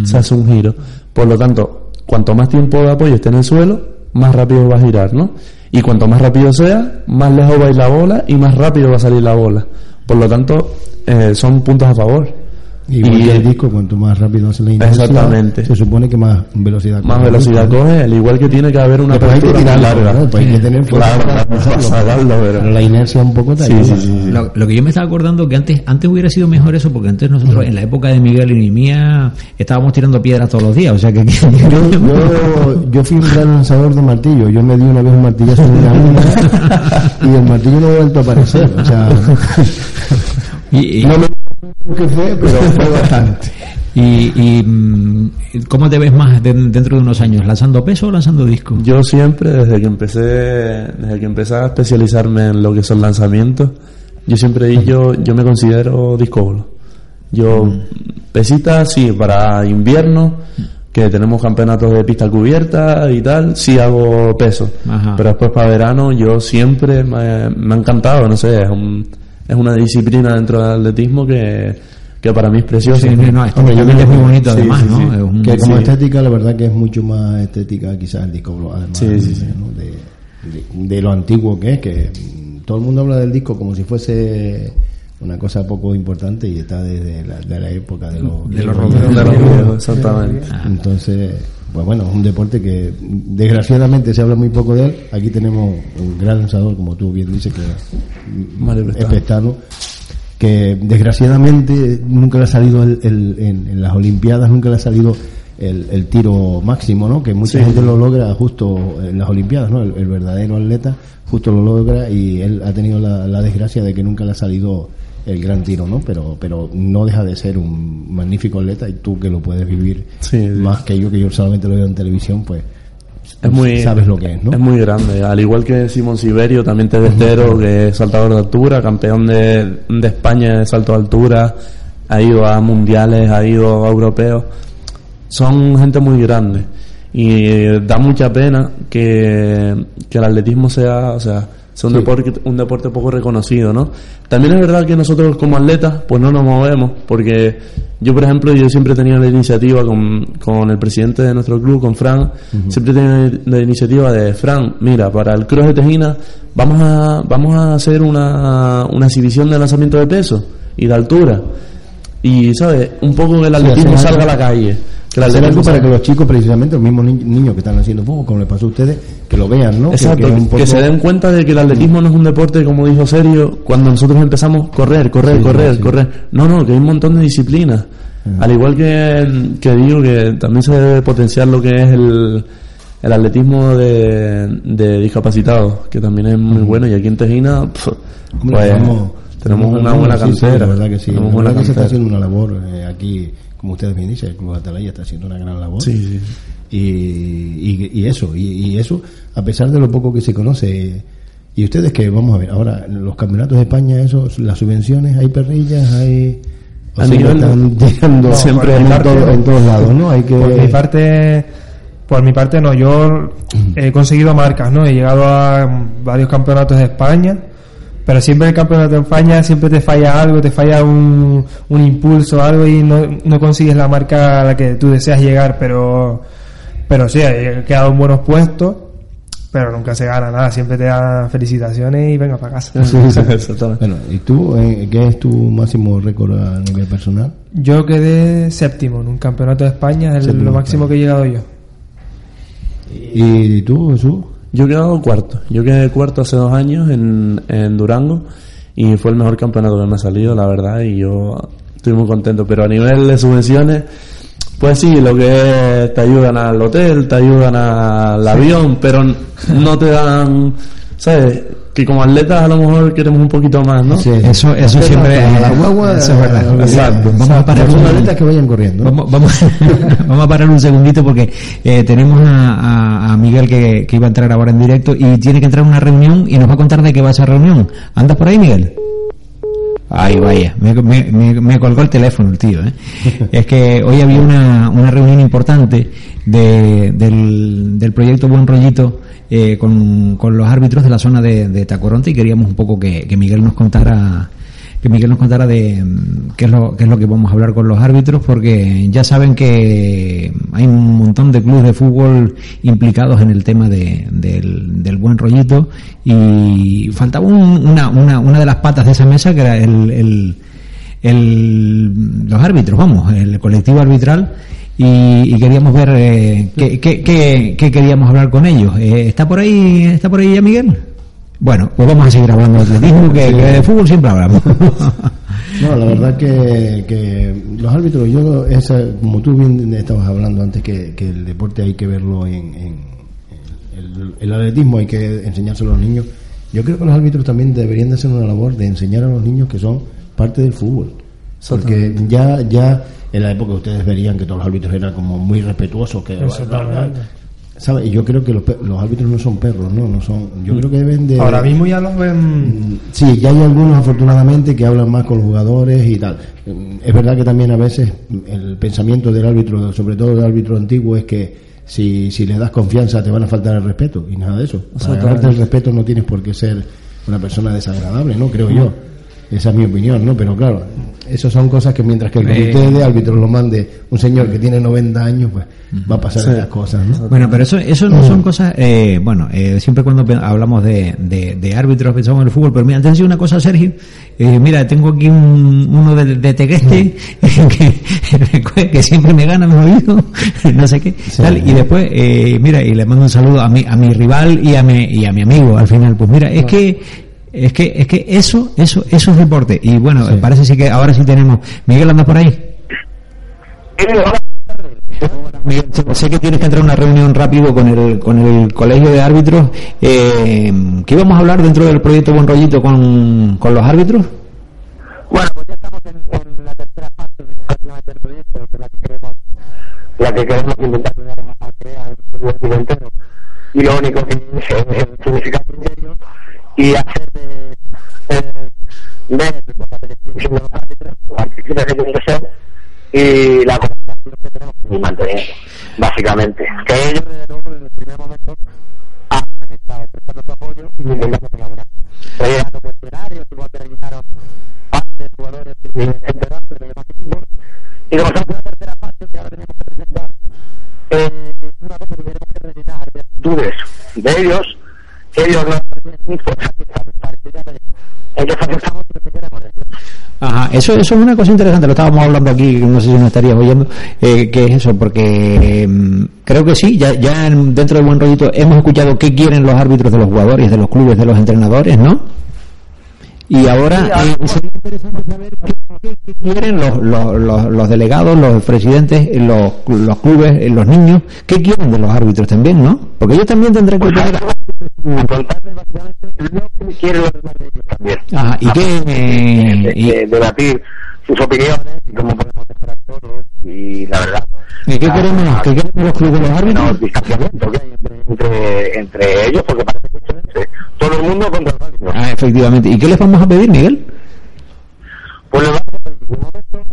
[SPEAKER 4] Se hace un giro. Por lo tanto, cuanto más tiempo de apoyo esté en el suelo, más rápido va a girar, ¿no? Y cuanto más rápido sea, más lejos va a ir la bola y más rápido va a salir la bola. Por lo tanto, eh, son puntos a favor.
[SPEAKER 2] Igual
[SPEAKER 4] Y-
[SPEAKER 2] que el disco, cuanto más rápido hace la intensidad,
[SPEAKER 4] Exactamente.
[SPEAKER 2] se supone que más velocidad
[SPEAKER 4] Más velocidad coge, al igual que tiene que haber una
[SPEAKER 2] hay que
[SPEAKER 4] apertura
[SPEAKER 2] tirarlo,
[SPEAKER 4] larga.
[SPEAKER 2] ¿no? Pues hay que tener fuerza
[SPEAKER 4] Claro,
[SPEAKER 2] para pasarlo.
[SPEAKER 4] pero-
[SPEAKER 2] Pero la inercia un poco te
[SPEAKER 4] Sí,
[SPEAKER 2] ayuda.
[SPEAKER 4] sí, sí, sí.
[SPEAKER 1] Lo, lo que yo me estaba acordando que antes antes hubiera sido mejor eso porque antes nosotros en la época de Miguel y mía estábamos tirando piedras todos los días o sea que
[SPEAKER 2] Yo, yo, <laughs> yo fui un gran lanzador de martillo. Yo me di una vez un martillazo en una <laughs> y el martillo no ha vuelto a aparecer. O sea,
[SPEAKER 1] y, y-
[SPEAKER 2] no me qué fue, pero <laughs> fue bastante.
[SPEAKER 1] y- y, mm, cómo te ves más de- dentro de unos años lanzando peso o lanzando disco
[SPEAKER 4] Yo siempre, desde que empecé, desde que empecé a especializarme en lo que son lanzamientos, yo siempre yo, yo me considero discóbolo. Yo, pesita, sí, para invierno, que tenemos campeonatos de pista cubierta y tal, sí hago peso.
[SPEAKER 1] Ajá.
[SPEAKER 4] Pero después para verano, yo siempre me, me ha encantado, no sé, es, un- es una disciplina dentro del atletismo que, que para mí es preciosa.
[SPEAKER 1] Sí, estéticamente es muy bonito
[SPEAKER 4] Sí,
[SPEAKER 1] además
[SPEAKER 4] sí,
[SPEAKER 1] ¿no?
[SPEAKER 4] sí.
[SPEAKER 1] Es un-
[SPEAKER 2] Que como estética, la verdad que es mucho más estética quizás el disco, además. ¿no? de, de- de lo antiguo que es, que mm, todo el mundo habla del disco como si fuese una cosa poco importante y está desde la, de la época de los,
[SPEAKER 1] De los
[SPEAKER 4] De los exactamente.
[SPEAKER 2] Entonces, pues bueno, es un deporte que desgraciadamente se habla muy poco de él. Aquí tenemos un gran lanzador, como tú bien dices, que es.
[SPEAKER 4] Pestano,
[SPEAKER 2] que desgraciadamente nunca le ha salido el, el- en, en las Olimpiadas, nunca le ha salido el, el tiro máximo, ¿no? Que mucha
[SPEAKER 4] Sí.
[SPEAKER 2] gente lo logra justo en las Olimpiadas, ¿no? El, el verdadero atleta justo lo logra y él ha tenido la, la desgracia de que nunca le ha salido el gran tiro, ¿no? Pero, pero no deja de ser un magnífico atleta y tú que lo puedes vivir
[SPEAKER 4] Sí, sí.
[SPEAKER 2] más que yo, que yo solamente lo veo en televisión, pues
[SPEAKER 4] Es muy,
[SPEAKER 2] sabes lo que es, ¿no?
[SPEAKER 4] Es muy grande. Al igual que Simón Siberio, también tedestero, que es saltador de altura, campeón de, de España de salto de altura, ha ido a mundiales, ha ido a europeos. Son gente muy grande. Y da mucha pena que, que el atletismo sea, o sea, sea un,
[SPEAKER 2] Sí.
[SPEAKER 4] deporte, un deporte poco reconocido, ¿no? También es verdad que nosotros como atletas, pues no nos movemos, porque yo, por ejemplo, yo siempre he tenido la iniciativa con, con el presidente de nuestro club, con Fran, siempre he tenido la iniciativa de, Fran, mira, para el Cross de Tejina vamos a, vamos a hacer una, una exhibición de lanzamiento de peso y de altura. Y, ¿sabes? Un poco que el atletismo salga a la calle. Que
[SPEAKER 2] Hacer algo para que los chicos, precisamente los mismos ni- niños que están haciendo fútbol, como les pasó a ustedes, que lo vean, ¿no? Que-
[SPEAKER 4] Exacto,
[SPEAKER 2] que,
[SPEAKER 4] se den cuenta de que el atletismo no es un deporte, como dijo Sergio, cuando nosotros empezamos correr, correr,
[SPEAKER 2] Sí,
[SPEAKER 4] correr,
[SPEAKER 2] sí.
[SPEAKER 4] correr. No, no, que hay un montón de disciplinas. Al igual que, que digo que también se debe potenciar lo que es el, el atletismo de, de discapacitados, que también es muy bueno. Y aquí en Tejina, pues,
[SPEAKER 2] tenemos-
[SPEAKER 4] una buena
[SPEAKER 2] sí,
[SPEAKER 4] cantera.
[SPEAKER 2] la verdad que sí.
[SPEAKER 4] Tenemos
[SPEAKER 2] La
[SPEAKER 4] buena
[SPEAKER 2] verdad que se está haciendo una labor eh, aquí, como ustedes bien dicen, el Club Atalaya está haciendo una gran labor.
[SPEAKER 4] Sí, sí.
[SPEAKER 2] Y, y, y eso, y, y eso, a pesar de lo poco que se conoce. Y ustedes que, vamos a ver, ahora, los campeonatos de España, eso, las subvenciones, hay perrillas, hay... O
[SPEAKER 4] A
[SPEAKER 2] sea,
[SPEAKER 4] nivel-
[SPEAKER 2] están tirando <laughs>
[SPEAKER 4] siempre
[SPEAKER 2] en,
[SPEAKER 3] parte,
[SPEAKER 2] todo- en todos lados, ¿no? Hay que...
[SPEAKER 3] Por mi parte, por mi parte no, yo he conseguido marcas, ¿no? He llegado a varios campeonatos de España, pero siempre en el campeonato de España siempre te falla algo, te falla un, un impulso, algo y no, no consigues la marca a la que tú deseas llegar, pero, pero sí, he quedado en buenos puestos, pero nunca se gana nada, siempre te dan felicitaciones y venga para casa.
[SPEAKER 2] Sí, sí. <laughs> Bueno, ¿y tú, eh, qué es tu máximo récord a nivel personal?
[SPEAKER 3] Yo quedé séptimo en un campeonato de España, es lo máximo que he llegado yo.
[SPEAKER 2] ¿Y tú, Jesús?
[SPEAKER 4] Yo he quedado cuarto. Yo quedé cuarto hace dos años en, en Durango y fue el mejor campeonato que me ha salido, la verdad, y yo estoy muy contento. Pero a nivel de subvenciones, pues sí, lo que es, te ayudan al hotel, te ayudan al avión, pero no te dan, ¿sabes? Que como atletas a lo mejor queremos un poquito más, ¿no?
[SPEAKER 2] Sí.
[SPEAKER 1] Eso, eso
[SPEAKER 2] Pero
[SPEAKER 1] siempre
[SPEAKER 2] para la guagua,
[SPEAKER 1] eso es verdad. Exacto. Vamos a parar
[SPEAKER 2] Los
[SPEAKER 1] un
[SPEAKER 2] atletas que vayan corriendo.
[SPEAKER 1] Vamos, vamos, <laughs> vamos a parar un segundito porque eh, tenemos a, a- a Miguel que, que iba a entrar ahora en directo y tiene que entrar a una reunión y nos va a contar de qué va esa reunión. ¿Andas por ahí, Miguel? Ay, vaya, me, me- me- me colgó el teléfono el tío. ¿eh? Es que hoy había una, una reunión importante de- del, del proyecto Buen Rollito eh, con, con los árbitros de la zona de, de Tacoronte y queríamos un poco que, que Miguel nos contara que Miguel nos contara de mm, qué es lo qué es lo que vamos a hablar con los árbitros porque ya saben que hay un montón de clubes de fútbol implicados en el tema de- del, del buen rollito y faltaba un- una, una, una de las patas de esa mesa que era el, el, el- los árbitros, vamos, el colectivo arbitral y, y queríamos ver eh, qué, qué- qué- qué queríamos hablar con ellos. Eh, ¿Está por ahí está por ahí ya Miguel? Bueno, pues vamos a seguir hablando de atletismo, que, que de fútbol siempre hablamos. <laughs> <laughs>
[SPEAKER 2] No, la verdad que, que los árbitros, yo, esa, como tú bien estabas hablando antes, que, que el deporte hay que verlo en, en- el, el atletismo hay que enseñárselo a los niños. Yo creo que los árbitros también deberían de hacer una labor de enseñar a los niños que son parte del fútbol. Porque ya, ya en la época ustedes verían que todos los árbitros eran como muy respetuosos, que
[SPEAKER 3] Exactamente.
[SPEAKER 2] ¿sabe? Y yo creo que los, los árbitros no son perros, no, no son. Yo creo que deben de.
[SPEAKER 3] Ahora mismo ya los ven
[SPEAKER 2] Sí, ya hay algunos afortunadamente que hablan más con los jugadores y tal. Mm, Es verdad que también a veces el pensamiento del árbitro, sobre todo del árbitro antiguo, es que si, si le das confianza te van a faltar el respeto y nada de eso. Para ganarte el respeto no tienes por qué ser una persona desagradable, ¿no? Creo yo. Esa es mi opinión, ¿no? Pero claro, esas son cosas que mientras que el comité de árbitros lo mande un señor que tiene 90 años, pues va a pasar estas cosas, ¿no?
[SPEAKER 1] Bueno, pero eso, eso no son cosas, eh, bueno, eh, siempre cuando hablamos de, de, de árbitros pensamos en el fútbol, pero mira, antes una cosa, Sergio, eh, mira, tengo aquí un, uno de, de Tegueste <laughs> que, <laughs> que siempre me gana, me ha oído, <laughs> no sé qué, tal, y después, eh, mira, y le mando un saludo a mi, a mi rival y a mi, y a mi amigo al final, pues mira, es que, es que, es que eso, eso, eso es deporte, y bueno, parece sí que ahora sí tenemos, Miguel anda por ahí. Miguel, sé- sé que tienes que entrar a una reunión rápido con el, con el colegio de árbitros. Eh, ¿Qué íbamos a hablar dentro del proyecto Buen Rollito con, con los árbitros?
[SPEAKER 5] Bueno, pues ya estamos en, en la tercera fase de prácticamente el proyecto, la que queremos, la que queremos intentar crear un entero. y lo único que significa criterio y hacer eh, eh, ver los que tienen que ser y la comunicación que tenemos que mantener, básicamente. Que ellos, desde luego, desde el primer momento, han estado prestando su apoyo y intentando colaborar. Llegando cuestionarios, igual que rellenaron parte de jugadores y enterados de demás equipos. Y como somos una tercera parte, que ahora tenemos que presentar eh, una cosa que tenemos que rellenar de actitudes de ellos, de.
[SPEAKER 1] Ajá, eso, eso es una cosa interesante, lo estábamos hablando aquí, no sé si nos estarías oyendo, eh, que es eso, porque mm, creo que sí, ya, ya en- dentro del buen rollito hemos escuchado qué quieren los árbitros de los jugadores, de los clubes, de los entrenadores, ¿no? Y ahora eh, sería interesante saber qué, qué- qué quieren los, los, los, los delegados, los presidentes, eh, los, los clubes, eh, los niños, qué quieren de los árbitros también, ¿no? Porque ellos también tendrán que
[SPEAKER 5] Pues
[SPEAKER 1] tener...
[SPEAKER 5] a contarles básicamente lo que quieren los demás de ellos también.
[SPEAKER 1] Ajá, y qué... eh,
[SPEAKER 5] de,
[SPEAKER 1] y-
[SPEAKER 5] de debatir sus opiniones y cómo podemos mejorar todos y la verdad
[SPEAKER 1] ¿Y qué queremos? ¿Qué queremos los clubes de los árbitros?
[SPEAKER 5] distanciamiento que hay entre, entre, ellos porque parece que es entre todo el mundo contra los árbitros
[SPEAKER 1] Ah, efectivamente. ¿Y qué les vamos a pedir, Miguel?
[SPEAKER 5] pues lo vamos a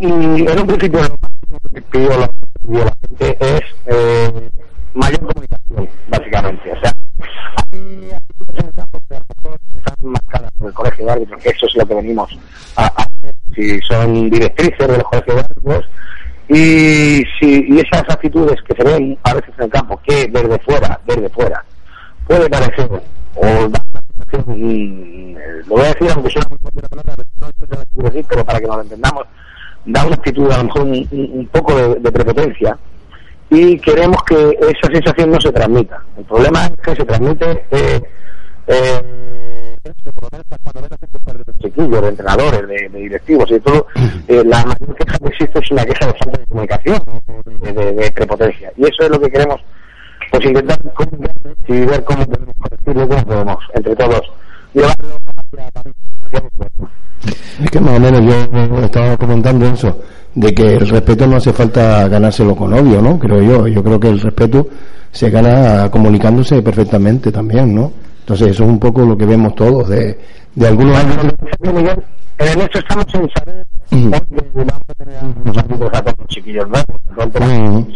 [SPEAKER 5] y en un principio lo máximo que la, pidió la gente es eh, mayor comunicación básicamente o sea hay marcadas por el colegio de árbitros que eso es lo que venimos a hacer. Si son directrices de los colegios de árbitros y si y esas actitudes que se ven a veces en el campo que desde fuera desde fuera puede parecer o sensación mm, lo voy a decir aunque suena muy fuerte la palabra pero no decir pero para que nos lo entendamos da una actitud a lo mejor un- un poco de, de prepotencia y queremos que esa sensación no se transmita. El problema es que se transmite eh, eh, por lo menos chiquillos, de entrenadores, de, directivos y todo, eh, la mayor queja que existe es una queja de falta de comunicación, de, de- prepotencia. Y eso es lo que queremos, pues intentar comunicarnos y ver cómo podemos corregirlo, cómo podemos, entre todos, llevarlo hacia-
[SPEAKER 2] Es que más o menos yo estaba comentando eso, de que el respeto no hace falta ganárselo con odio, ¿no? Creo yo. Yo creo que el respeto se gana comunicándose perfectamente también, ¿no? Entonces eso es un poco lo que vemos todos de, de algunos árbitros.
[SPEAKER 5] Miguel, en esto estamos en saber
[SPEAKER 2] Ujú.
[SPEAKER 5] dónde vamos a tener a los árbitros a todos los chiquillos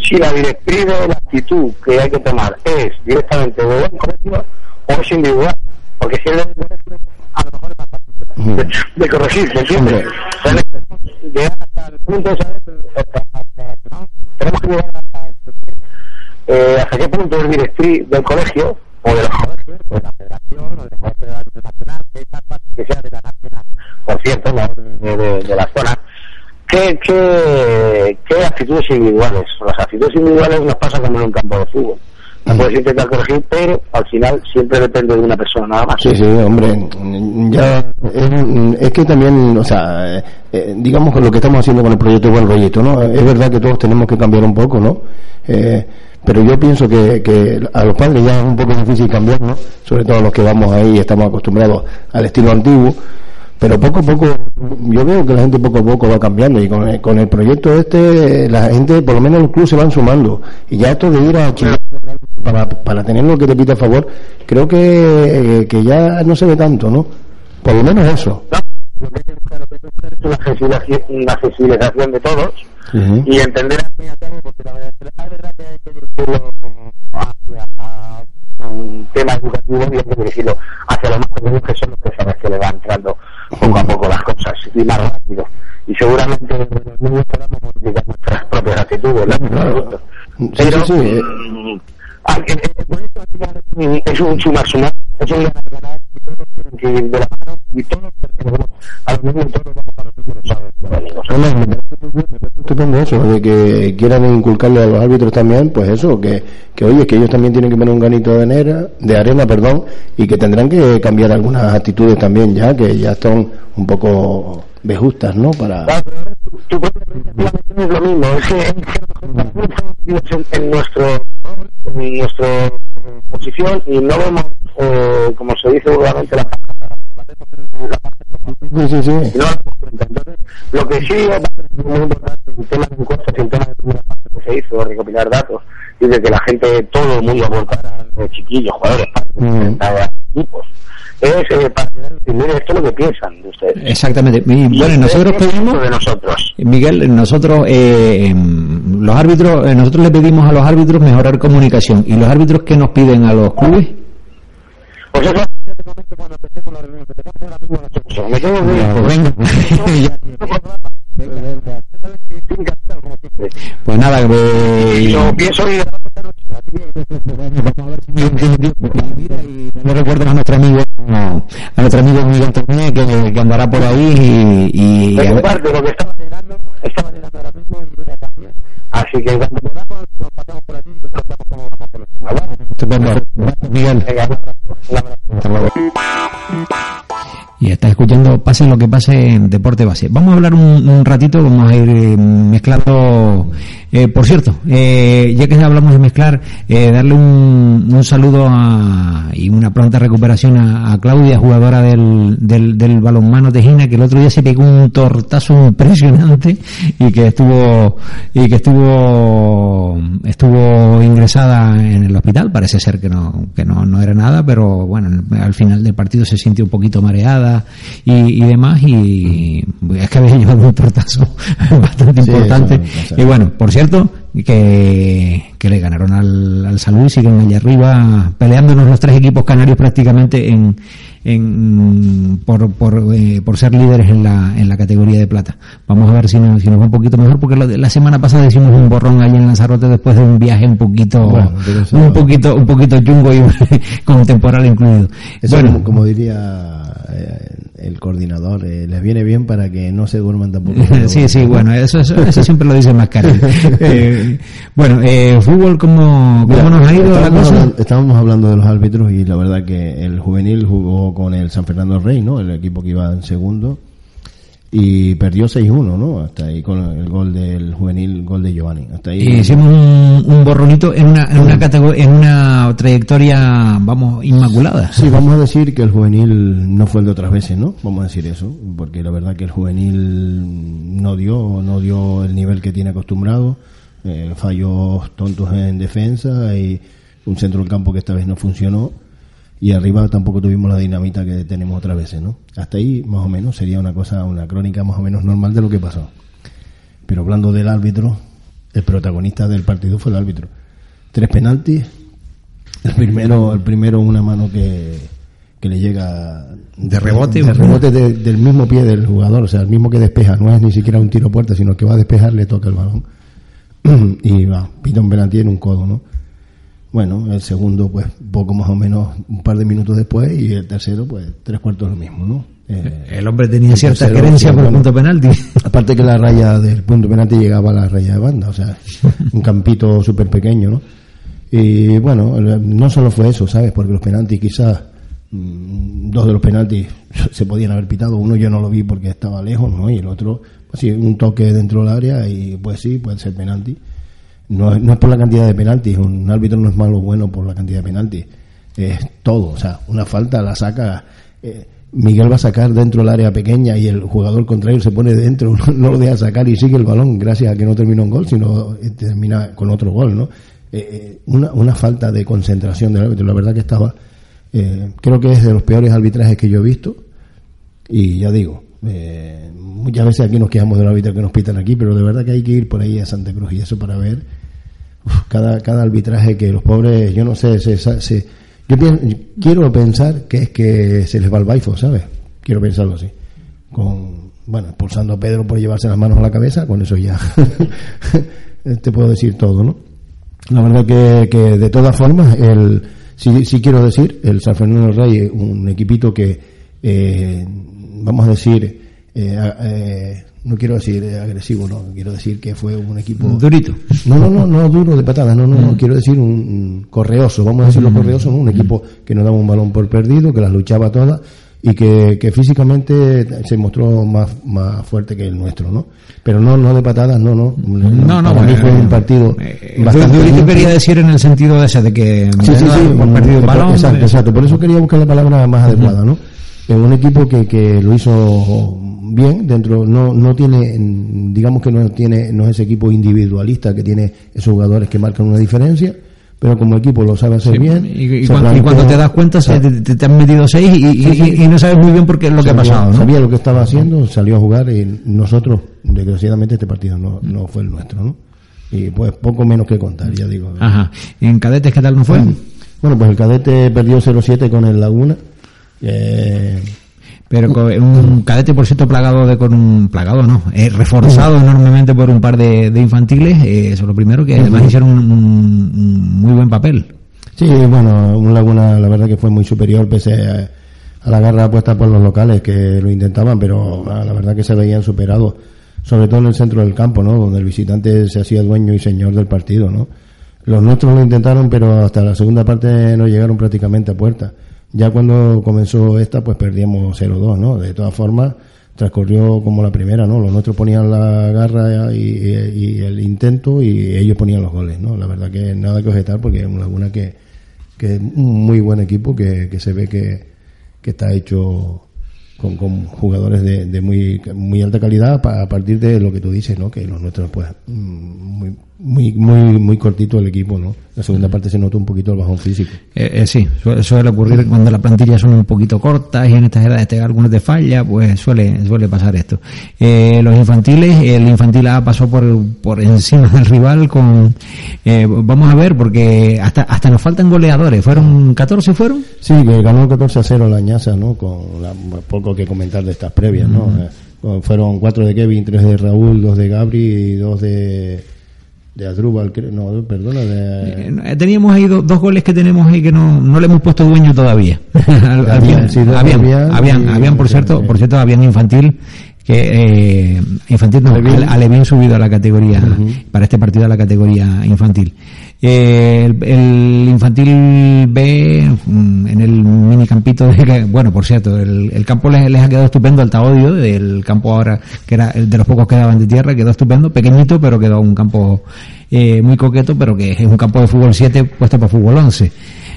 [SPEAKER 5] si la directriz de la actitud que hay que tomar es directamente de un colegio o es individual, porque si es de un colegio, a lo mejor es más fácil de, de corregir, ¿me entiendes? Llegar hasta el punto de saber, tenemos que llegar a, eh, hasta qué punto es directriz del colegio o de los colegios, o de la federación, o de árbitros nacional, que sea de la nacional, por cierto, la de, de, de la zona. ¿Qué, qué, ¿Qué actitudes individuales? Las actitudes individuales nos pasa como en un campo de fútbol. La puedes intentar corregir, pero al final siempre depende de una persona nada más.
[SPEAKER 2] Sí, sí, hombre, ya es, es que también, o sea, eh, digamos que lo que estamos haciendo con el proyecto Buen Rollito, ¿no? Es verdad que todos tenemos que cambiar un poco, ¿no? Eh, pero yo pienso que, que a los padres ya es un poco difícil cambiar, ¿no? Sobre todo los que vamos ahí y estamos acostumbrados al estilo antiguo. Pero poco a poco, yo veo que la gente poco a poco va cambiando y con el, con el proyecto este, la gente, por lo menos los clubes se van sumando. Y ya esto de ir a Chile para, para tener lo que te pita a favor, creo que, que ya no se ve tanto, ¿no? Por lo menos eso.
[SPEAKER 5] No, lo que es una sensibilización, de todos
[SPEAKER 2] Ujú.
[SPEAKER 5] y entender fin y al cabo, porque la verdad, la verdad que hay que dirigirlo hacia un tema educativo y hay que dirigirlo hacia los más pequeños que son los que sabes que le van entrando poco a poco las cosas y más rápido. Y seguramente los niños podamos modificar nuestras propias actitudes, ¿no?
[SPEAKER 2] Claro. Sí,
[SPEAKER 5] Pero,
[SPEAKER 2] sí, sí, eh.
[SPEAKER 5] mm, al final es un sumar sumar, es un ganar que de la mano y todos pertenecemos a los mismos y todos vamos a los mismos
[SPEAKER 2] no, me parece muy bien, me parece estupendo eso, de que quieran inculcarle a los árbitros también, pues eso, que, que oye, que ellos también tienen que poner un granito de arena, de arena, perdón, y que tendrán que cambiar algunas actitudes también ya, que ya están un poco vejustas, ¿no? Para...
[SPEAKER 5] Es lo mismo, es que, lo para en, nuestro nuestra posición y no vemos, eh, como se dice vulgarmente, la paja
[SPEAKER 2] Sí, sí, sí.
[SPEAKER 5] Entonces, lo que sí ser muy importante en temas de encuestas y en temas de primera parte que se hizo, recopilar datos y de que la gente, todo el mundo volcara, chiquillos, jugadores,
[SPEAKER 1] Mm.
[SPEAKER 5] para equipos. Es eh, para entender esto lo que piensan de ustedes.
[SPEAKER 1] Exactamente. Y,
[SPEAKER 5] Y
[SPEAKER 1] bueno, nosotros pedimos,
[SPEAKER 5] de nosotros.
[SPEAKER 1] Miguel, nosotros, eh, em, los árbitros, eh, nosotros le pedimos a los árbitros mejorar comunicación. ¿Y los árbitros que nos piden a los clubes?
[SPEAKER 5] Pues eso te cuando empecemos la reunión, que tenemos ahora mismo nosotros. Me tengo que ir. <laughs>
[SPEAKER 1] Pues nada, eh,
[SPEAKER 5] Yo pienso ir
[SPEAKER 1] no recuerdo a nuestro amigo, a nuestro amigo Miguel que, que andará por ahí y, y a
[SPEAKER 5] parte estaba llegando, estaba llegando ahora mismo y. Así que cuando podamos, nos pasamos por aquí y.
[SPEAKER 1] Y escuchando Pase lo que pase en Deporte Base. Vamos a hablar un, un ratito, vamos a ir eh, mezclando. Eh, por cierto, eh, ya que hablamos de mezclar, eh, darle un, un saludo a, y una pronta recuperación a, a Claudia, jugadora del, del, del balonmano Tejina, que el otro día se pegó un tortazo impresionante y que estuvo y que estuvo estuvo ingresada en el hospital. Parece ser que no que no, no era nada, pero bueno, al final del partido se sintió un poquito mareada y, y demás y es que había <laughs> llevado un tortazo <laughs> bastante
[SPEAKER 2] Sí,
[SPEAKER 1] importante.
[SPEAKER 2] eso.
[SPEAKER 1] Y bueno, por cierto, que, que le ganaron al, al Salud y siguen allá arriba peleándonos los tres equipos canarios prácticamente en, en por, por, eh, por ser líderes en la, en la categoría de plata. Vamos a ver si nos, si nos va un poquito mejor porque de- la semana pasada hicimos un borrón ahí en Lanzarote después de un viaje un poquito
[SPEAKER 2] Bueno, pero eso-
[SPEAKER 1] un poquito un poquito chungo y <laughs> con temporal incluido.
[SPEAKER 2] Eso
[SPEAKER 1] bueno,
[SPEAKER 2] como, como diría eh, el coordinador, eh, les viene bien para que no se duerman tampoco. <laughs>
[SPEAKER 1] sí, sí, bueno, eso, eso, eso <laughs> siempre lo dice más caro. Eh, bueno, eh, fútbol, ¿cómo,
[SPEAKER 2] Mira,
[SPEAKER 1] cómo nos ha ido la cosa?
[SPEAKER 2] hablando- estábamos hablando de los árbitros y la verdad que el juvenil jugó con el San Fernando Rey, ¿no? El equipo que iba en segundo y perdió 6-1, ¿no? Hasta ahí con el gol del juvenil, gol de Giovanni. Hasta ahí.
[SPEAKER 1] Hicimos un, un borronito en una, en una en una trayectoria, vamos, inmaculada.
[SPEAKER 2] Sí, vamos a decir que el juvenil no fue el de otras veces, ¿no? Vamos a decir eso, porque la verdad que el juvenil no dio, no dio el nivel que tiene acostumbrado, eh, fallos tontos en defensa y un centro del campo que esta vez no funcionó y arriba tampoco tuvimos la dinamita que tenemos otras veces, ¿no? Hasta ahí más o menos sería una cosa, una crónica más o menos normal de lo que pasó. Pero hablando del árbitro, el protagonista del partido fue el árbitro. Tres penaltis, el primero, el primero una mano que, que le llega
[SPEAKER 1] De rebote,
[SPEAKER 2] de
[SPEAKER 1] ¿no?
[SPEAKER 2] rebote de- del mismo pie del jugador, o sea, el mismo que despeja, no es ni siquiera un tiro a puerta, sino que va a despejar, le toca el balón. <clears throat> y va, pita un penalti en un codo, ¿no? Bueno, el segundo, pues, poco más o menos, un par de minutos después, y el tercero, pues, tres cuartos lo mismo, ¿no? Eh,
[SPEAKER 1] El hombre tenía
[SPEAKER 2] el
[SPEAKER 1] cierta
[SPEAKER 2] tercero,
[SPEAKER 1] creencia
[SPEAKER 2] sí,
[SPEAKER 1] por el punto penalti. <laughs>
[SPEAKER 2] Aparte que la raya del punto penalti llegaba a la raya de banda, o sea, un campito súper pequeño, ¿no? Y bueno, no solo fue eso, ¿sabes? Porque los penaltis quizás, mm, dos de los penaltis <laughs> se podían haber pitado, uno yo no lo vi porque estaba lejos, ¿no? Y el otro, pues sí, un toque dentro del área y pues sí, puede ser penalti. No, no es por la cantidad de penaltis, un árbitro no es malo o bueno por la cantidad de penaltis, es todo, o sea, una falta la saca... eh, Miguel va a sacar dentro del área pequeña y el jugador contrario se pone dentro, <laughs> no, lo deja sacar y sigue el balón gracias a que no terminó un gol, sino eh, termina con otro gol, ¿no? Eh, eh, una, una falta de concentración del árbitro, la verdad que estaba, eh, creo que es de los peores arbitrajes que yo he visto y ya digo, eh, muchas veces aquí nos quejamos de los árbitros que nos pitan aquí, pero de verdad que hay que ir por ahí a Santa Cruz y eso para ver cada, cada arbitraje que los pobres, yo no sé, se, se- yo quiero pensar que es que se les va el baifo, ¿sabes? Quiero pensarlo así. Con, bueno, expulsando a Pedro por llevarse las manos a la cabeza, con eso ya <laughs> te puedo decir todo, ¿no? La verdad que, que de todas formas, el, sí, sí quiero decir, el San Fernando del Rey un equipito que, eh, vamos a decir, eh, eh, no quiero decir eh, agresivo, no, quiero decir que fue un equipo...
[SPEAKER 1] Durito.
[SPEAKER 2] No, no, no, no duro de patadas, no, no, no, quiero decir un, un correoso, vamos a decirlo correoso, ¿no? un equipo que no daba un balón por perdido, que las luchaba todas y que, que físicamente se mostró más, más fuerte que el nuestro, ¿no? Pero no, no de patadas, no, no.
[SPEAKER 1] No, no,
[SPEAKER 2] Para mí fue un partido
[SPEAKER 1] eh,
[SPEAKER 2] bastante
[SPEAKER 1] Durito
[SPEAKER 2] limpio.
[SPEAKER 1] quería decir en el sentido de ese, de que
[SPEAKER 2] Sí, sí, sí,
[SPEAKER 1] no haber perdido el
[SPEAKER 2] por-
[SPEAKER 1] balón.
[SPEAKER 2] exacto, exacto. Por eso quería buscar la palabra más adecuada, ¿no? Es un equipo que, que lo hizo bien dentro no no tiene digamos que no tiene no es ese equipo individualista que tiene esos jugadores que marcan una diferencia pero como equipo lo sabe hacer bien.
[SPEAKER 1] Y, cuando, te das cuenta se, te, han metido seis y, no sabes muy bien por qué es lo que ha pasado. ¿no?
[SPEAKER 2] Sabía lo que estaba haciendo, salió a jugar y nosotros, desgraciadamente, este partido no, no fue el nuestro, ¿no? Y pues poco menos que contar, ya digo.
[SPEAKER 1] Ajá. ¿Y en cadetes qué tal no fue?
[SPEAKER 2] Bueno, pues el cadete perdió 0-7 con el Laguna. Eh,
[SPEAKER 1] pero con un cadete por cierto plagado de con un plagado no eh, reforzado enormemente por un par de, infantiles eh, eso es lo primero que además hicieron un, muy buen papel.
[SPEAKER 2] Sí bueno un Laguna la verdad que fue muy superior pese a, la garra puesta por los locales que lo intentaban pero ah, la verdad que se veían superados sobre todo en el centro del campo no donde el visitante se hacía dueño y señor del partido no los nuestros lo intentaron pero hasta la segunda parte no llegaron prácticamente a puerta ya cuando comenzó esta, pues perdíamos 0-2, ¿no? De todas formas, transcurrió como la primera, ¿no? Los nuestros ponían la garra y, el intento y ellos ponían los goles, ¿no? La verdad que nada que objetar porque es una laguna que, que es un muy buen equipo que, que se ve que, que está hecho con, con jugadores de, de, muy, muy alta calidad a partir de lo que tú dices, ¿no? Que los nuestros, pues, mm, muy, muy, muy, muy cortito el equipo, ¿no? La segunda parte se notó un poquito el bajón físico.
[SPEAKER 1] Eh, eh, sí, suele, ocurrir cuando las plantillas son un poquito cortas y en estas edades te algunos de falla, pues suele, suele pasar esto. Eh, los infantiles, el infantil A pasó por, por encima del rival con, eh, vamos a ver, porque hasta, hasta nos faltan goleadores, ¿fueron 14 fueron?
[SPEAKER 2] Sí, que ganó 14 a 0 la ñaza, ¿no? Con la, poco que comentar de estas previas, ¿no? Eh, fueron cuatro de Kevin, tres de Raúl, dos de Gabri y dos de de Adrubal, no, perdona. De...
[SPEAKER 1] Eh, teníamos ahí dos goles que tenemos ahí que no, no le hemos puesto dueño todavía. <laughs> habían, habían, habían, por cierto, por cierto, habían infantil que eh, infantil no, Alevín subido a la categoría para este partido a la categoría infantil eh, el, infantil B mm, en el mini campito de, bueno por cierto el, campo les, les, ha quedado estupendo al Taodio del campo ahora que era el de los pocos que daban de tierra quedó estupendo pequeñito pero quedó un campo eh, muy coqueto pero que es un campo de fútbol 7 puesto para fútbol 11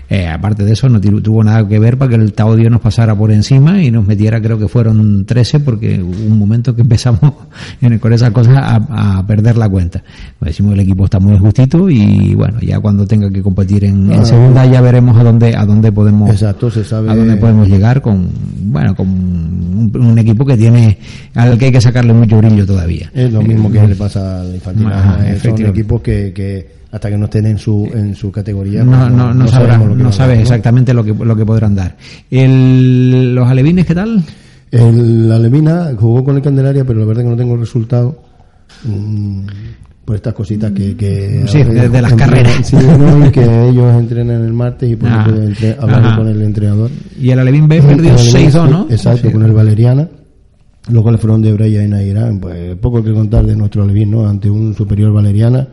[SPEAKER 1] eh, aparte de eso, no tuvo nada que ver para que el Taudio nos pasara por encima y nos metiera, creo que fueron 13, porque hubo un momento que empezamos <laughs> con esas cosas a, perder la cuenta. Pues decimos el equipo está muy justito y bueno, ya cuando tenga que competir en, segunda ya veremos a dónde, a dónde podemos,
[SPEAKER 2] Exacto, se sabe...
[SPEAKER 1] a dónde podemos llegar con, bueno, con un, equipo que tiene, al que hay que sacarle mucho brillo todavía.
[SPEAKER 2] Es lo mismo que le pasa al infantil. Son equipos que, que hasta que no estén en su en su categoría
[SPEAKER 1] no, pues no, no, sabrán, no sabes exactamente lo que lo que podrán dar. El, los alevines qué tal
[SPEAKER 2] el alevina jugó con el Candelaria pero la verdad que no tengo resultado mm, por estas cositas que, que
[SPEAKER 1] sí, de, las carreras.
[SPEAKER 2] Sí, no, que ellos entrenan el martes y por ah, hablar con el entrenador.
[SPEAKER 1] Y el alevín B perdió 6-2 ¿no?
[SPEAKER 2] exacto con el Valeriana los goles fueron de Breya y Nairán pues poco que contar de nuestro alevín no ante un superior Valeriana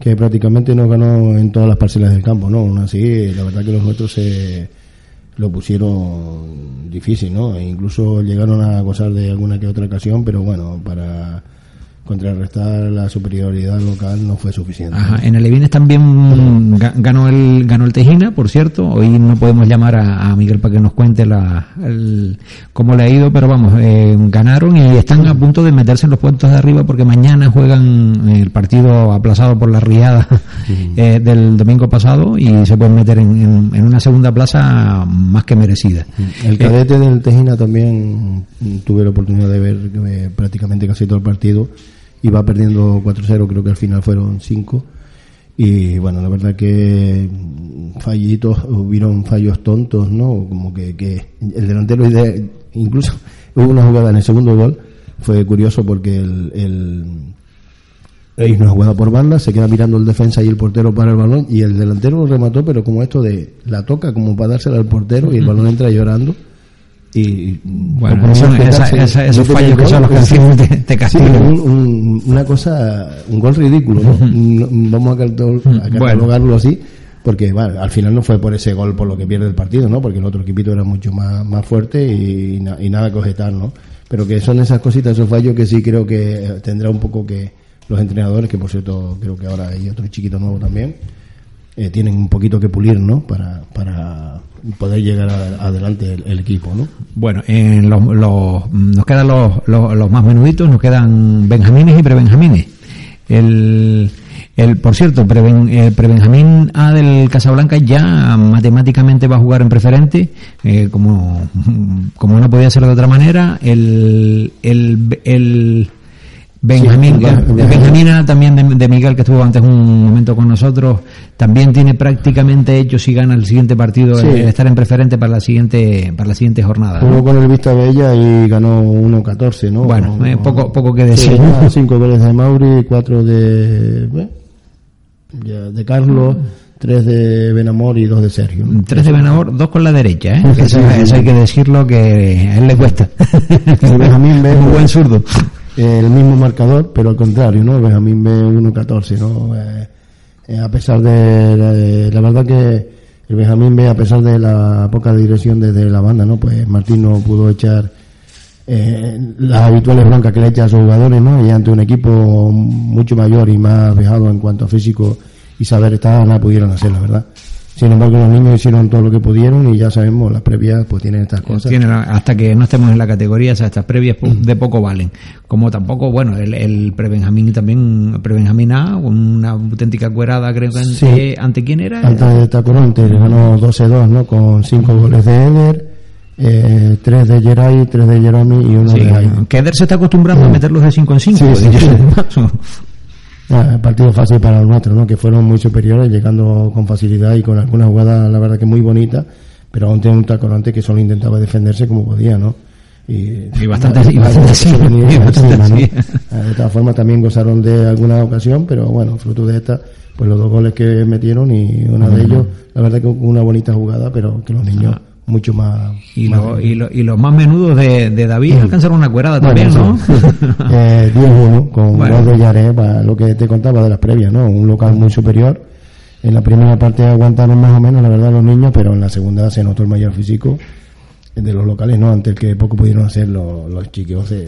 [SPEAKER 2] que prácticamente nos ganó en todas las parcelas del campo, ¿no? Aún así, la verdad que los nuestros se lo pusieron difícil, ¿no? E incluso llegaron a gozar de alguna que otra ocasión, pero bueno, para contrarrestar la superioridad local no fue suficiente.
[SPEAKER 1] Ajá. En el Evines también ganó el ganó el Tejina, por cierto. Hoy no podemos llamar a, Miguel para que nos cuente la, cómo le ha ido, pero vamos, eh, ganaron y están a punto de meterse en los puestos de arriba porque mañana juegan el partido aplazado por la riada <laughs> eh, del domingo pasado y se pueden meter en, una segunda plaza más que merecida.
[SPEAKER 2] El cadete del Tejina también tuve la oportunidad de ver eh, prácticamente casi todo el partido iba perdiendo 4-0, creo que al final fueron 5. Y bueno, la verdad que fallitos, hubieron fallos tontos, ¿no? Como que, que el delantero, incluso <laughs> hubo una jugada en el segundo gol, fue curioso porque el, el una jugada por banda, se queda mirando el defensa y el portero para el balón y el delantero lo remató, pero como esto de la toca como para dársela al portero y el balón entra llorando y
[SPEAKER 1] bueno, esos fallos que son los que te, castigan.
[SPEAKER 2] una cosa, un gol ridículo, Vamos a, catalogarlo así, porque bueno, al final no fue por ese gol por lo que pierde el partido, ¿no? Porque el otro equipito era mucho más, más fuerte y, nada que objetar, ¿no? Pero que son esas cositas, esos fallos que sí creo que tendrá un poco que los entrenadores, que por cierto creo que ahora hay otro chiquito nuevo también, eh, tienen un poquito que pulir, ¿no? Para, para poder llegar a- adelante el, equipo, ¿no?
[SPEAKER 1] Bueno, en los, los- nos quedan los, los, los más menuditos, nos quedan Benjamines y Prebenjamines. El, el, por cierto, Preben- el Prebenjamín A del Casablanca ya matemáticamente va a jugar en preferente, eh, como, <laughs> como no podía ser de otra manera. El, el, el Benjamín, Benjamina también de, de Miguel que estuvo antes un momento con nosotros, también tiene prácticamente hecho si gana el siguiente partido
[SPEAKER 2] Sí.
[SPEAKER 1] el estar en preferente para la siguiente para la siguiente jornada. ¿no?
[SPEAKER 2] Jugó con el Vista Bella y ganó 1-14, ¿no?
[SPEAKER 1] Bueno, eh, poco- poco que decir,
[SPEAKER 2] Sí,
[SPEAKER 1] ¿no?
[SPEAKER 2] cinco goles de Mauri, cuatro de, ya, de Carlos, tres de Benamor y dos de Sergio.
[SPEAKER 1] Tres de Benabor, dos con la derecha, ¿eh? <laughs> Eso, eso hay que decirlo que a él le cuesta.
[SPEAKER 2] Benjamín <laughs> B,
[SPEAKER 1] Un buen zurdo.
[SPEAKER 2] El mismo marcador, pero al contrario, ¿no? El Benjamín B 1-14, ¿no? Eh, eh, a pesar de la, verdad que el Benjamín B, a pesar de la poca dirección desde la banda, ¿no? Pues Martín no pudo echar eh, las habituales blancas que le echa a sus jugadores, ¿no? Y ante un equipo mucho mayor y más dejado en cuanto a físico y saber estar, nada pudieron hacer, la verdad. Sin embargo, los niños hicieron todo lo que pudieron y ya sabemos, las previas pues tienen estas cosas.
[SPEAKER 1] Hasta que no estemos en la categoría, o sea, estas previas po- de poco valen. Como tampoco, bueno, el, el Prebenjamín también, Prebenjamín A, una auténtica cuerada, creo que ante,
[SPEAKER 2] Sí.
[SPEAKER 1] ante quién era.
[SPEAKER 2] Alta de Tacoronte le ganó 12-2, ¿no? Con 5 goles de Eder, eh, 3 de Geray, 3 de Jeromi y 1
[SPEAKER 1] Sí,
[SPEAKER 2] de Jaime.
[SPEAKER 1] que Eder se está acostumbrando a meterlos de 5 en 5.
[SPEAKER 2] Sí, sí, <laughs> sí. Ah, partido fácil para los nuestros, ¿no? Que fueron muy superiores, llegando con facilidad y con algunas jugadas, la verdad que muy bonitas, pero aún tiene un Tacoronte que solo intentaba defenderse como podía, ¿no? Y,
[SPEAKER 1] Y <laughs> bastante- y bastante sí, <laughs> y bastante
[SPEAKER 2] encima,
[SPEAKER 1] sí.
[SPEAKER 2] Ah, De todas formas también gozaron de alguna ocasión, pero bueno, fruto de esta, pues los dos goles que metieron y uno de ellos, la verdad que una bonita jugada, pero que los niños mucho más...
[SPEAKER 1] Y,
[SPEAKER 2] más-
[SPEAKER 1] lo- y, lo- y los más menudos de, de David alcanzaron una cuerada también,
[SPEAKER 2] Bueno,
[SPEAKER 1] ¿no?
[SPEAKER 2] sí. <laughs> eh, 10-1 con
[SPEAKER 1] Bueno.
[SPEAKER 2] de Yaré, para lo que te contaba de las previas, ¿no? Un local muy superior. En la primera parte aguantaron más o menos, la verdad, los niños, pero en la segunda se notó el mayor físico de los locales, ¿no? Ante el que poco pudieron hacer los, los chiquillos de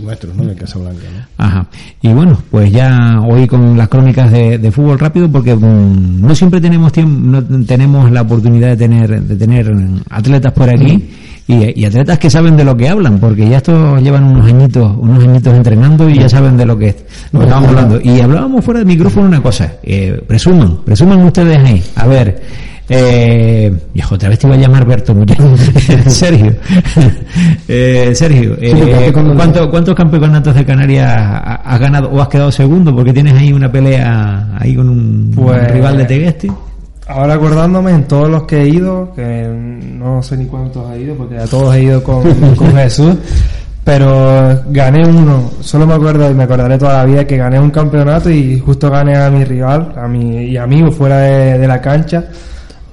[SPEAKER 2] nuestros, ¿no? De Casablanca, ¿no?
[SPEAKER 1] Ajá. Y bueno, pues ya hoy con las crónicas de, fútbol rápido, porque mm, no siempre tenemos tiempo, no tenemos la oportunidad de tener, de tener atletas por aquí y, atletas que saben de lo que hablan, porque ya estos llevan unos añitos, unos añitos entrenando y ya saben de lo que, lo que estamos hablando. Y hablábamos fuera de micrófono una cosa, eh, presuman, presuman ustedes ahí, a ver. Eh, viejo, otra vez te iba a llamar Berto. <laughs> Sergio. eh, Sergio, eh,
[SPEAKER 2] porque cuando-
[SPEAKER 1] ¿cuánto- ¿cuántos campeonatos de Canarias ha- has ganado o has quedado segundo? Porque tienes ahí una pelea ahí con un,
[SPEAKER 3] Pues-
[SPEAKER 1] un rival de Tegueste.
[SPEAKER 3] Ahora acordándome en todos los que he ido, que no sé ni cuántos he ido, porque a todos he ido con, <laughs> con Jesús, pero gané uno, solo me acuerdo y me acordaré toda la vida que gané un campeonato y justo gané a mi rival, a mi y amigo fuera de, de la cancha,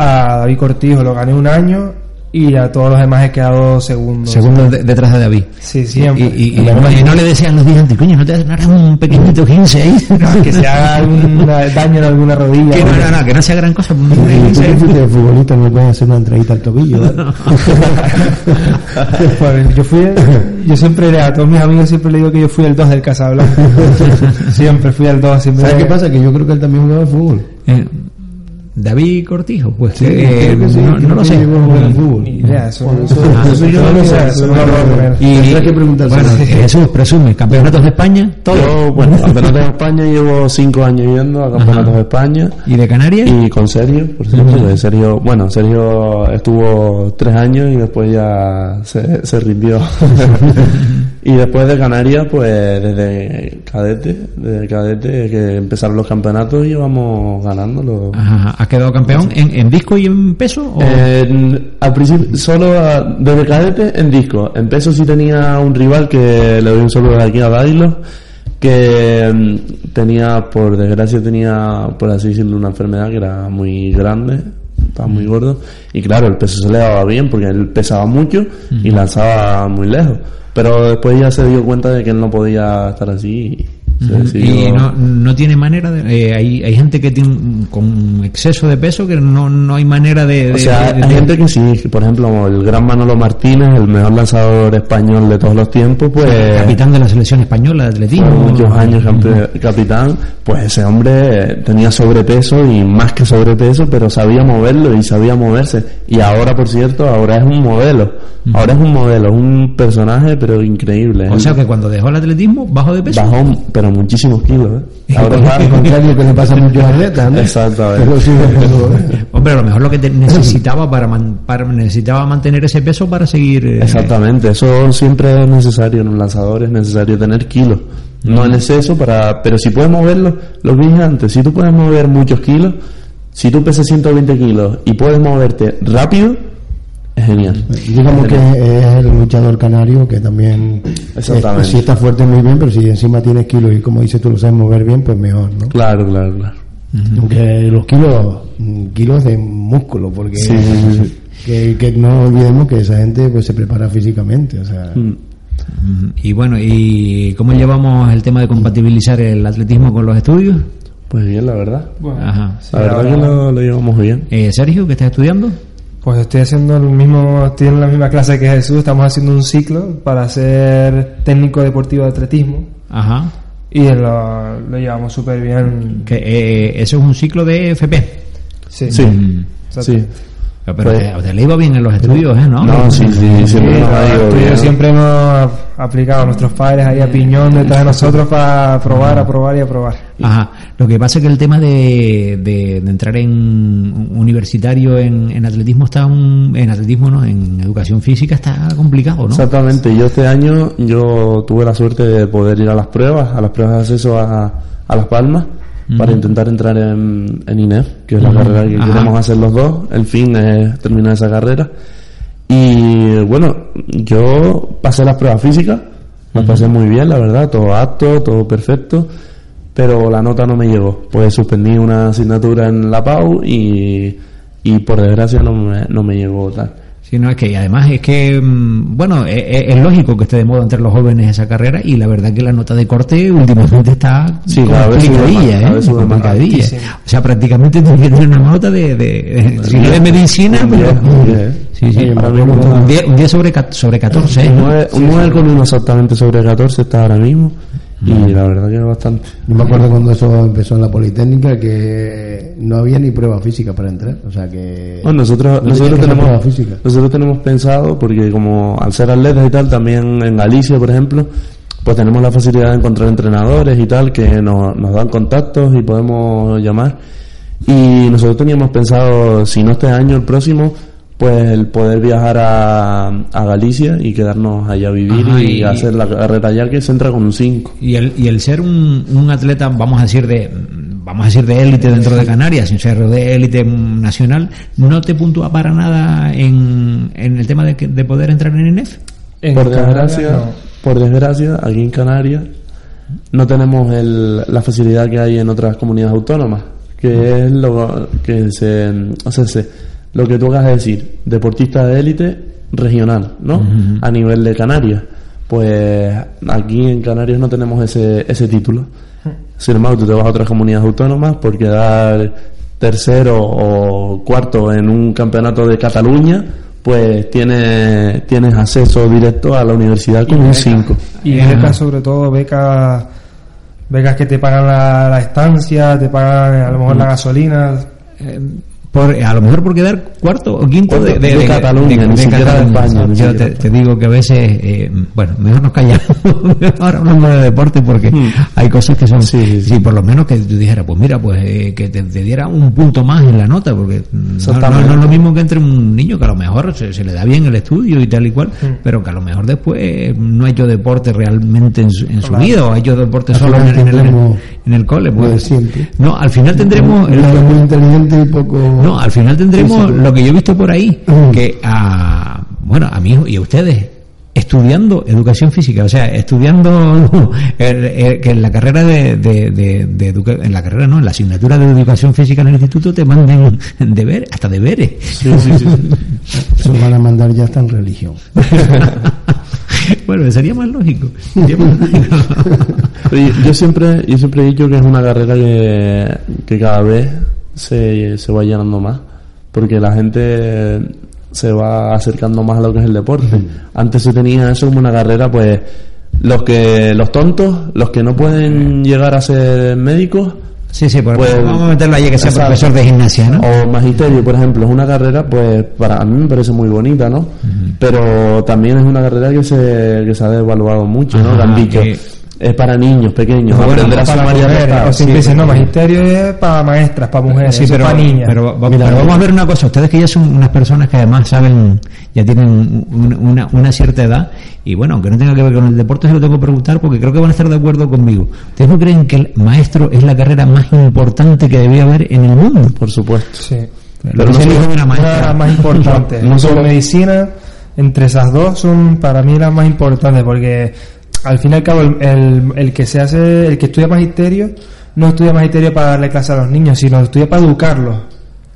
[SPEAKER 3] a David Cortijo, lo gané un año y a todos los demás he quedado segundo.
[SPEAKER 1] Segundo de- detrás de David.
[SPEAKER 3] Sí,
[SPEAKER 1] Y,
[SPEAKER 3] siempre.
[SPEAKER 1] y, y- y no, y no le decían los días antes, coño, no te no harás un pequeñito 15 ahí.
[SPEAKER 3] que se haga algún daño en alguna rodilla.
[SPEAKER 1] Que no, no, no, que no sea gran cosa. un
[SPEAKER 2] Y tú
[SPEAKER 1] 15.
[SPEAKER 2] que fuiste futbolista no puedes hacer una entradita al tobillo, ¿vale?
[SPEAKER 3] Pues <laughs> yo fui, yo siempre le- a todos mis amigos siempre le digo que yo fui el 2 del Casablanca. <laughs> siempre fui el 2, siempre.
[SPEAKER 2] ¿Sabes qué pasa? Que yo creo que él también jugaba fútbol.
[SPEAKER 1] David Cortijo, pues
[SPEAKER 2] Sí,
[SPEAKER 1] eh,
[SPEAKER 2] que sí,
[SPEAKER 1] no,
[SPEAKER 2] creo
[SPEAKER 1] no lo
[SPEAKER 2] que
[SPEAKER 3] no lo sé, eso no lo puedo creer.
[SPEAKER 1] Y,
[SPEAKER 2] Tendrás que preguntárselo.
[SPEAKER 1] Bueno, Jesús, presume, campeonatos de España, todo.
[SPEAKER 4] Yo, bueno, campeonatos de España llevo cinco años yendo a campeonatos
[SPEAKER 1] Ajá.
[SPEAKER 4] de España.
[SPEAKER 1] ¿Y de Canarias?
[SPEAKER 4] Y con Sergio, por cierto, Sergio, bueno, Sergio estuvo tres años y después ya se, se rindió. <laughs> y después de Canarias, pues desde cadete, desde cadete que empezaron los campeonatos y vamos ganándolos.
[SPEAKER 1] Ajá, ¿Has quedado campeón en, en disco y en peso? o-
[SPEAKER 4] En- al principio, solo a- desde cadete en disco. En peso sí tenía un rival que le doy un saludo de aquí a Dailo, que mm, tenía, por desgracia, tenía, por así decirlo, una enfermedad que era muy grande, estaba muy gordo. Y claro, el peso se le daba bien porque él pesaba mucho y lanzaba muy lejos. Pero después ya se dio cuenta de que él no podía estar así y Sí, sí,
[SPEAKER 1] y
[SPEAKER 4] yo-
[SPEAKER 1] no, no tiene manera de... eh, hay, hay gente que tiene un- con exceso de peso que no, no hay manera de... de-
[SPEAKER 4] O sea,
[SPEAKER 1] de-
[SPEAKER 4] hay gente que sí, por ejemplo, el gran Manolo Martínez, el mejor lanzador español de todos los tiempos, pues
[SPEAKER 1] capitán de la selección española de atletismo.
[SPEAKER 4] muchos años capitán, pues ese hombre tenía sobrepeso y más que sobrepeso, pero sabía moverlo y sabía moverse. Y ahora, por cierto, ahora es un modelo. Ahora es un modelo, es un personaje, pero increíble.
[SPEAKER 1] O sea que cuando dejó el atletismo, bajó de peso.
[SPEAKER 4] bajó, pero muchísimos kilos. ¿eh? Ahora
[SPEAKER 2] Al contrario que le pasa a muchos atletas, ¿no?
[SPEAKER 4] Exactamente.
[SPEAKER 2] Pero sí, pero-
[SPEAKER 1] Hombre, a lo mejor lo que te- necesitaba para, man- para necesitaba mantener ese peso para seguir. eh,
[SPEAKER 4] Exactamente, eso siempre es necesario en un lanzador, es necesario tener kilos. No en exceso, para, pero si puedes moverlo, lo que dije antes, si tú puedes mover muchos kilos, si tú pesas 120 kilos y puedes moverte rápido, genial.
[SPEAKER 2] Digamos que es el luchador canario que también
[SPEAKER 4] Exactamente.
[SPEAKER 2] eh, si está fuerte muy bien, pero si encima tienes kilos y como dices tú lo sabes mover bien, pues mejor, ¿no?
[SPEAKER 4] Claro, claro, claro.
[SPEAKER 2] Aunque los kilos, mm, kilos de músculo, porque
[SPEAKER 4] Sí, sí, sí.
[SPEAKER 2] Que, que no olvidemos que esa gente pues se prepara físicamente, o sea,
[SPEAKER 4] Mm.
[SPEAKER 1] Y bueno, ¿y cómo llevamos el tema de compatibilizar el atletismo con los estudios?
[SPEAKER 4] Pues bien, la verdad.
[SPEAKER 1] Ajá.
[SPEAKER 4] La verdad
[SPEAKER 3] ahora-
[SPEAKER 4] que lo, lo llevamos bien.
[SPEAKER 1] Eh, Sergio, ¿qué estás estudiando?
[SPEAKER 3] Pues estoy haciendo el mismo, estoy en la misma clase que Jesús, estamos haciendo un ciclo para ser técnico deportivo de atletismo
[SPEAKER 1] Ajá.
[SPEAKER 3] y lo, lo llevamos súper bien.
[SPEAKER 1] Que, eh, eso es un ciclo de FP.
[SPEAKER 3] Sí,
[SPEAKER 4] Sí,
[SPEAKER 1] Mm.
[SPEAKER 3] exacto.
[SPEAKER 4] sí.
[SPEAKER 1] Pero
[SPEAKER 4] Pues-
[SPEAKER 1] te, te le iba bien en los estudios, ¿eh? ¿No?
[SPEAKER 4] No, sí, sí, siempre
[SPEAKER 3] Sí, siempre hemos aplicado a nuestros padres ahí a piñón detrás de nosotros para probar, aprobar y aprobar.
[SPEAKER 1] Ajá. Lo que pasa es que el tema de, de, de entrar en universitario en, en atletismo está un, en atletismo no, en educación física está complicado, ¿no?
[SPEAKER 4] Exactamente, yo este año yo tuve la suerte de poder ir a las pruebas, a las pruebas de acceso a, a Las Palmas, para intentar entrar en, en INEF, que es la carrera que
[SPEAKER 1] Ajá.
[SPEAKER 4] queremos hacer los dos, el fin es terminar esa carrera. Y bueno, yo pasé las pruebas físicas, las pasé muy bien, la verdad, todo apto, todo perfecto, pero la nota no me llegó, pues suspendí una asignatura en la PAU y, y por desgracia no me, no me llegó tal.
[SPEAKER 1] Sí, no, es que y además es que, mm, bueno, e- e- es, lógico que esté de moda entre los jóvenes esa carrera y la verdad que la nota de corte últimamente está
[SPEAKER 4] Sí,
[SPEAKER 1] complicadilla, ¿eh? Complicadilla. O sea, prácticamente tiene que tener una nota de, de, de, si no de medicina,
[SPEAKER 4] Un
[SPEAKER 1] pero...
[SPEAKER 4] 10, un 10.
[SPEAKER 1] Sí, sí, un 10, un 10 sobre, sobre 14, ¿eh?
[SPEAKER 4] Un 9, un 9 con uno exactamente sobre 14 está ahora mismo. Y la verdad que bastante.
[SPEAKER 2] yo me acuerdo cuando eso empezó en la Politécnica que no había ni prueba física para entrar, o sea que
[SPEAKER 4] Bueno, nosotros,
[SPEAKER 2] no
[SPEAKER 4] nosotros, tenemos,
[SPEAKER 2] física.
[SPEAKER 4] nosotros tenemos pensado, porque como al ser atletas y tal, también en Galicia, por ejemplo, pues tenemos la facilidad de encontrar entrenadores y tal, que nos, nos dan contactos y podemos llamar. Y nosotros teníamos pensado, si no este año, el próximo, pues el poder viajar a, a Galicia y quedarnos allá a vivir
[SPEAKER 1] Ajá,
[SPEAKER 4] y,
[SPEAKER 1] y-
[SPEAKER 4] hacer la carrera allá que se entra con un 5.
[SPEAKER 1] Y el, y el ser un, un atleta, vamos a decir de vamos a decir de élite dentro de Canarias, sin ser de élite nacional, ¿no te puntúa para nada en, en el tema de, que- de poder entrar en ENEF?
[SPEAKER 3] En
[SPEAKER 4] por desgracia,
[SPEAKER 3] no.
[SPEAKER 4] por desgracia, aquí en Canarias no tenemos el, la facilidad que hay en otras comunidades autónomas, que es lo que se, o sea, se- lo que tú acabas de decir, deportista de élite regional, ¿no? A nivel de Canarias. Pues aquí en Canarias no tenemos ese, ese título. Sin embargo, tú te vas a otras comunidades autónomas por quedar tercero o cuarto en un campeonato de Cataluña, pues tienes, tienes acceso directo a la universidad con un 5.
[SPEAKER 3] Y becas, sobre todo, becas, becas que te pagan la, la estancia, te pagan a lo mejor la gasolina.
[SPEAKER 1] Por, a lo mejor por quedar cuarto o quinto de,
[SPEAKER 4] Cuarto de Cataluña, ni siquiera de España,
[SPEAKER 1] Yo te,
[SPEAKER 4] de
[SPEAKER 1] te digo que a veces, eh, bueno, mejor nos callamos, <laughs> ahora hablamos de deporte porque hay cosas que son,
[SPEAKER 4] Hmm. Sí, sí, sí.
[SPEAKER 1] por lo menos que tú dijeras, pues mira, pues eh, que te, te diera un punto más en la nota, porque no, no-
[SPEAKER 4] Exactamente.
[SPEAKER 1] no es lo mismo que entre un niño que a lo mejor se, se le da bien el estudio y tal y cual,
[SPEAKER 4] Hmm.
[SPEAKER 1] pero que a lo mejor después no ha hecho deporte realmente en su, en su
[SPEAKER 3] Claro.
[SPEAKER 1] vida o ha hecho deporte solo en, en el, en el cole. Pues,
[SPEAKER 2] siempre.
[SPEAKER 1] no, al final tendremos...
[SPEAKER 2] Lado muy inteligente y poco
[SPEAKER 1] No, al final tendremos
[SPEAKER 2] Sí, sí.
[SPEAKER 1] lo que yo he visto por ahí,
[SPEAKER 2] Mm.
[SPEAKER 1] que a, bueno, a mí y a ustedes, estudiando educación física, o sea, estudiando <laughs> el- el- que en la carrera de, de, de- de educa- en la carrera no, en la asignatura de educación física en el instituto te manden <laughs> deber, hasta deberes.
[SPEAKER 4] Sí, sí, sí. sí. <laughs>
[SPEAKER 2] eso van a mandar ya hasta en religión. <laughs>
[SPEAKER 1] Bueno, sería más lógico. Sería más lógico. <laughs>
[SPEAKER 4] Yo, yo siempre, yo siempre he dicho que es una carrera que, que cada vez se, se va llenando más, porque la gente se va acercando más a lo que es el deporte. Antes se tenía eso como una carrera, pues los que los tontos, los que no pueden llegar a ser médicos,
[SPEAKER 1] Sí, sí, por
[SPEAKER 4] Pues,
[SPEAKER 1] vamos a meterlo allí que sea
[SPEAKER 4] exacto.
[SPEAKER 1] profesor de gimnasia, ¿no?
[SPEAKER 4] o magisterio, por ejemplo, es una carrera, pues para mí me parece muy bonita, ¿no? Pero también es una carrera que se, que se ha devaluado mucho, ¿no? Que han dicho,
[SPEAKER 1] que-
[SPEAKER 4] es para niños pequeños,
[SPEAKER 1] Bueno,
[SPEAKER 4] aprender a
[SPEAKER 3] para
[SPEAKER 4] sumar y a
[SPEAKER 3] mujeres,
[SPEAKER 4] restar.
[SPEAKER 3] o siempre
[SPEAKER 1] sí,
[SPEAKER 3] dicen, no,
[SPEAKER 1] pero-
[SPEAKER 3] magisterio es para maestras, para mujeres,
[SPEAKER 1] Sí, pero,
[SPEAKER 3] es para niñas.
[SPEAKER 1] pero, va- pero vamos a ver una cosa. Ustedes que ya son unas personas que además saben, ya tienen un- una, una cierta edad, y bueno, aunque no tenga que ver con el deporte, se lo tengo que preguntar porque creo que van a estar de acuerdo conmigo. ¿Ustedes no creen que el maestro es la carrera más importante que debía haber en el mundo?
[SPEAKER 4] Por supuesto.
[SPEAKER 3] sí.
[SPEAKER 1] Pero
[SPEAKER 4] Pero
[SPEAKER 1] no
[SPEAKER 4] no
[SPEAKER 1] elige una maestra.
[SPEAKER 3] más importantes. <laughs>
[SPEAKER 4] No
[SPEAKER 3] No
[SPEAKER 4] solo-
[SPEAKER 3] medicina, entre esas dos son para mí las más importantes porque al fin y al cabo el, el- el que se hace, el que estudia magisterio no estudia magisterio para darle clase a los niños, sino estudia para educarlos.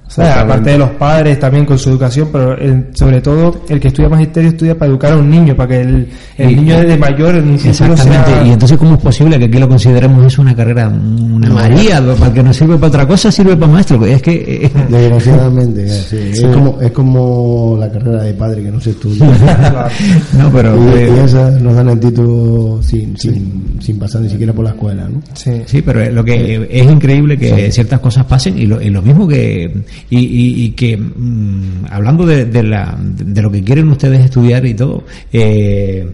[SPEAKER 3] O sea, aparte de los padres también con su educación, pero el- sobre todo el que estudia magisterio estudia para educar a un niño, para que el, el
[SPEAKER 1] Y-
[SPEAKER 3] niño desde mayor en un futuro
[SPEAKER 1] Exactamente,
[SPEAKER 3] sea...
[SPEAKER 1] y entonces ¿cómo es posible que aquí lo consideremos eso una carrera, una María, para que no sirve para otra cosa, sirve para maestro? Es que... eh, <laughs>
[SPEAKER 2] Desgraciadamente, sí. Es, como, es como la carrera de padre que no se estudia. <laughs>
[SPEAKER 1] no, pero...
[SPEAKER 2] y,
[SPEAKER 1] eh,
[SPEAKER 2] y esas nos dan el título sin, sin, sin pasar ni siquiera por la escuela, ¿no?
[SPEAKER 3] Sí.
[SPEAKER 1] Sí, pero lo que es increíble que ciertas cosas pasen y lo, y lo mismo que y, y- y que mm, hablando de, la, de lo que quieren ustedes estudiar y todo. eh,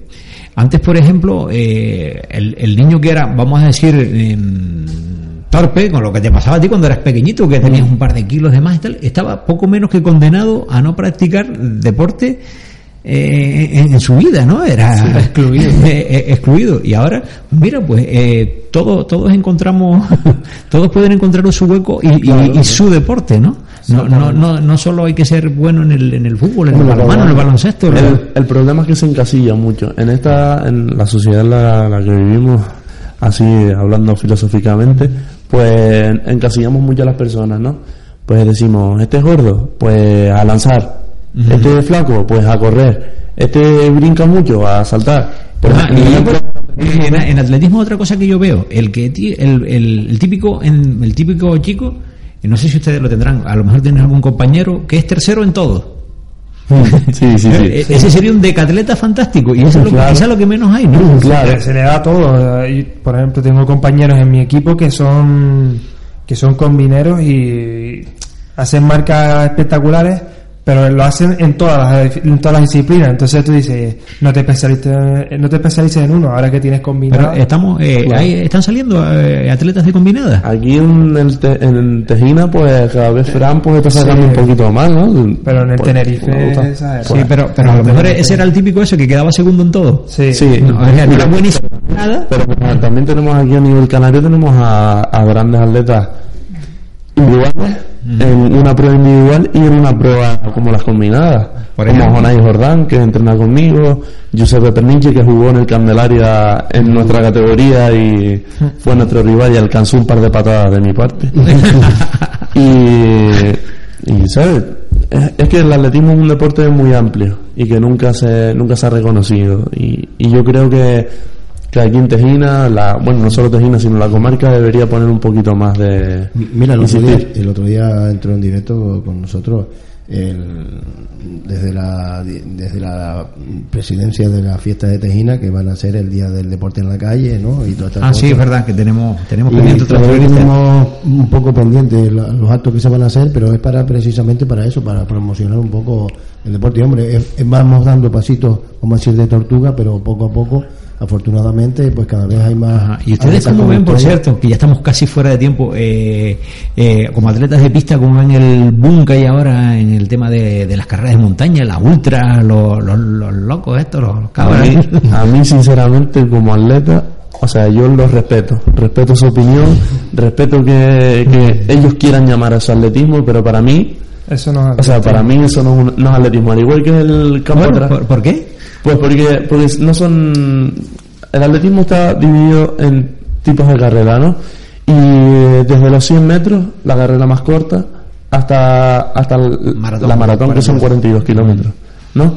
[SPEAKER 1] antes, por ejemplo, eh, el, niño que era, vamos a decir, em, torpe, con lo que te pasaba a ti cuando eras pequeñito, que tenías un par de kilos de más y tal, estaba poco menos que condenado a no practicar deporte eh, en, en su vida, ¿no? Era excluido. <laughs> excluido. Y ahora, mira, pues eh, todos todos encontramos, <laughs> todos pueden encontrar su hueco y, y- y su deporte, ¿no? No, no, no, no solo hay que ser bueno en el, en el fútbol, en el balonmano, en el baloncesto. en el-
[SPEAKER 4] El, el problema es que se encasilla mucho. En esta, en la sociedad en la, la que vivimos, así hablando filosóficamente, pues encasillamos mucho a las personas, ¿no? Pues decimos, este es gordo, pues a lanzar. Este es flaco, pues a correr. Este brinca mucho, a saltar. Pues,
[SPEAKER 1] Ah, en, en atletismo otra cosa que yo veo, el que el, el, el típico en, el típico chico, no sé si ustedes lo tendrán, a lo mejor tienen algún compañero que es tercero en todo.
[SPEAKER 4] sí, sí, <laughs>
[SPEAKER 1] Eh,
[SPEAKER 4] sí.
[SPEAKER 1] Ese sería un decatleta fantástico y eso es lo, que-
[SPEAKER 4] Claro.
[SPEAKER 1] quizá lo que menos hay, ¿no?
[SPEAKER 4] Claro.
[SPEAKER 3] Se, le da todo. Y, por ejemplo, tengo compañeros en mi equipo que son que son combineros y hacen marcas espectaculares, pero lo hacen en todas las, en todas las disciplinas. Entonces tú dices, no te especialices, no te especialices en uno, ahora que tienes combinado.
[SPEAKER 1] Pero estamos, eh,
[SPEAKER 4] Claro.
[SPEAKER 1] hay- están saliendo eh, atletas de combinada.
[SPEAKER 4] Aquí en, el te- en Tejina, pues cada vez Fran pues está sacando
[SPEAKER 3] Sí.
[SPEAKER 4] un poquito más, ¿no?
[SPEAKER 3] Pero en el
[SPEAKER 4] Pues,
[SPEAKER 3] Tenerife.
[SPEAKER 1] Sí, pero, pero a lo mejor ese era el típico ese que quedaba segundo en todo.
[SPEAKER 3] Sí.
[SPEAKER 4] Sí,
[SPEAKER 1] No, era buenísimo en nada.
[SPEAKER 4] Pero bueno, también tenemos aquí a nivel canario, tenemos a, a grandes atletas en una prueba individual y en una prueba como las combinadas.
[SPEAKER 1] Por
[SPEAKER 4] como. Jonay Jordán, que entrena conmigo, Giuseppe Perniche, que jugó en el Candelaria en nuestra categoría y fue nuestro rival y alcanzó un par de patadas de mi parte. <laughs> y, y, ¿sabes? Es, es que el atletismo es un deporte muy amplio y que nunca se, nunca se ha reconocido. Y, y yo creo que, que aquí en Tejina, la, bueno, no solo Tejina, sino la comarca debería poner un poquito más de...
[SPEAKER 2] Mira, el otro, día,
[SPEAKER 4] insistir.
[SPEAKER 2] el otro día entró en directo con nosotros el- desde la desde la presidencia de la fiesta de Tejina que van a ser el día del deporte en la calle, ¿no? Y todas estas
[SPEAKER 1] Ah, sí, es verdad que tenemos, tenemos pendiente
[SPEAKER 2] tenemos un poco pendiente los actos que se van a hacer, pero es para precisamente para eso, para promocionar un poco el deporte. Y hombre, es- es- vamos dando pasitos, vamos a decir, de tortuga, pero poco a poco, afortunadamente, pues cada vez hay más.
[SPEAKER 1] Ajá. Y ustedes cómo ven, por cierto, que ya estamos casi fuera de tiempo, eh, eh, como atletas de pista, como ven el boom que hay ahora en el tema de, de las carreras de montaña, las ultras, los, los, los locos estos, los, los
[SPEAKER 4] A
[SPEAKER 1] cabras.
[SPEAKER 4] mí, a mí, sinceramente, como atleta, o sea, yo los respeto. Respeto su opinión, respeto que, que ellos quieran llamar a eso atletismo, pero para mí,
[SPEAKER 3] Eso no
[SPEAKER 4] o sea, para mí eso no es, un- no es atletismo. Al igual que el campo
[SPEAKER 1] Bueno,
[SPEAKER 4] atrás.
[SPEAKER 1] ¿por, por qué?
[SPEAKER 4] Pues porque, porque no son... El atletismo está dividido en tipos de carrera, ¿no? Y eh, desde los 100 metros, la carrera más corta, hasta, hasta
[SPEAKER 1] Maratón.
[SPEAKER 4] la maratón, que son 42 kilómetros, ¿no?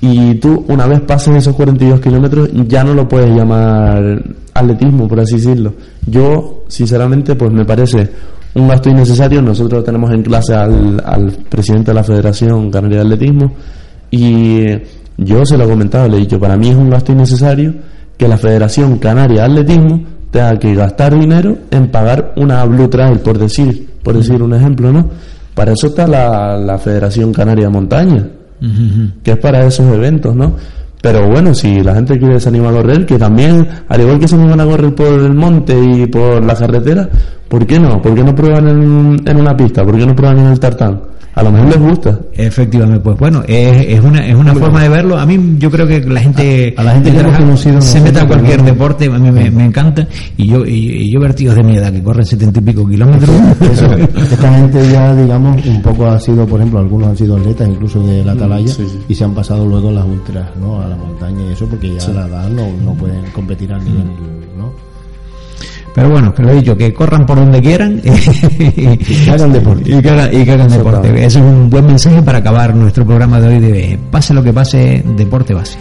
[SPEAKER 4] y tú una vez pases esos 42 kilómetros ya no lo puedes llamar atletismo, por así decirlo. Yo, sinceramente, pues me parece un gasto innecesario. Nosotros tenemos en clase al, al presidente de la Federación Canaria de Atletismo y yo se lo he comentado, le he dicho, para mí es un gasto innecesario que la Federación Canaria de Atletismo tenga que gastar dinero en pagar una Blue Trail, por decir, por decir un ejemplo, ¿no? Para eso está la, la Federación Canaria de Montaña, que es para esos eventos, ¿no? Pero bueno, si la gente quiere se anima a correr, que también, al igual que se animan a correr por el monte y por la carretera, ¿por qué no? ¿Por qué no prueban en, en una pista? ¿Por qué no prueban en el tartán? A lo mejor les gusta.
[SPEAKER 1] Efectivamente, pues bueno, es, es una, es una forma de verlo. A mí yo creo que la gente,
[SPEAKER 2] A- a la gente que hemos conocido
[SPEAKER 1] se meta a cualquier
[SPEAKER 2] ¿no?
[SPEAKER 1] deporte, a mí me, me encanta. Y yo, y, y yo ver tíos de mi edad que corren setenta y pico kilómetros.
[SPEAKER 2] Eso, <laughs> esta gente ya, digamos, un poco ha sido, por ejemplo, algunos han sido atletas incluso de la atalaya
[SPEAKER 4] sí, sí.
[SPEAKER 2] y se han pasado luego las ultras, ¿no? A la montaña y eso porque ya a la edad no, no pueden competir al nivel, ¿no?
[SPEAKER 1] Pero bueno, que lo he dicho, que corran por donde quieran <laughs> y
[SPEAKER 2] hagan deporte.
[SPEAKER 1] Y que hagan, y que hagan deporte. Ese es un buen mensaje para acabar nuestro programa de hoy de pase lo que pase, deporte base.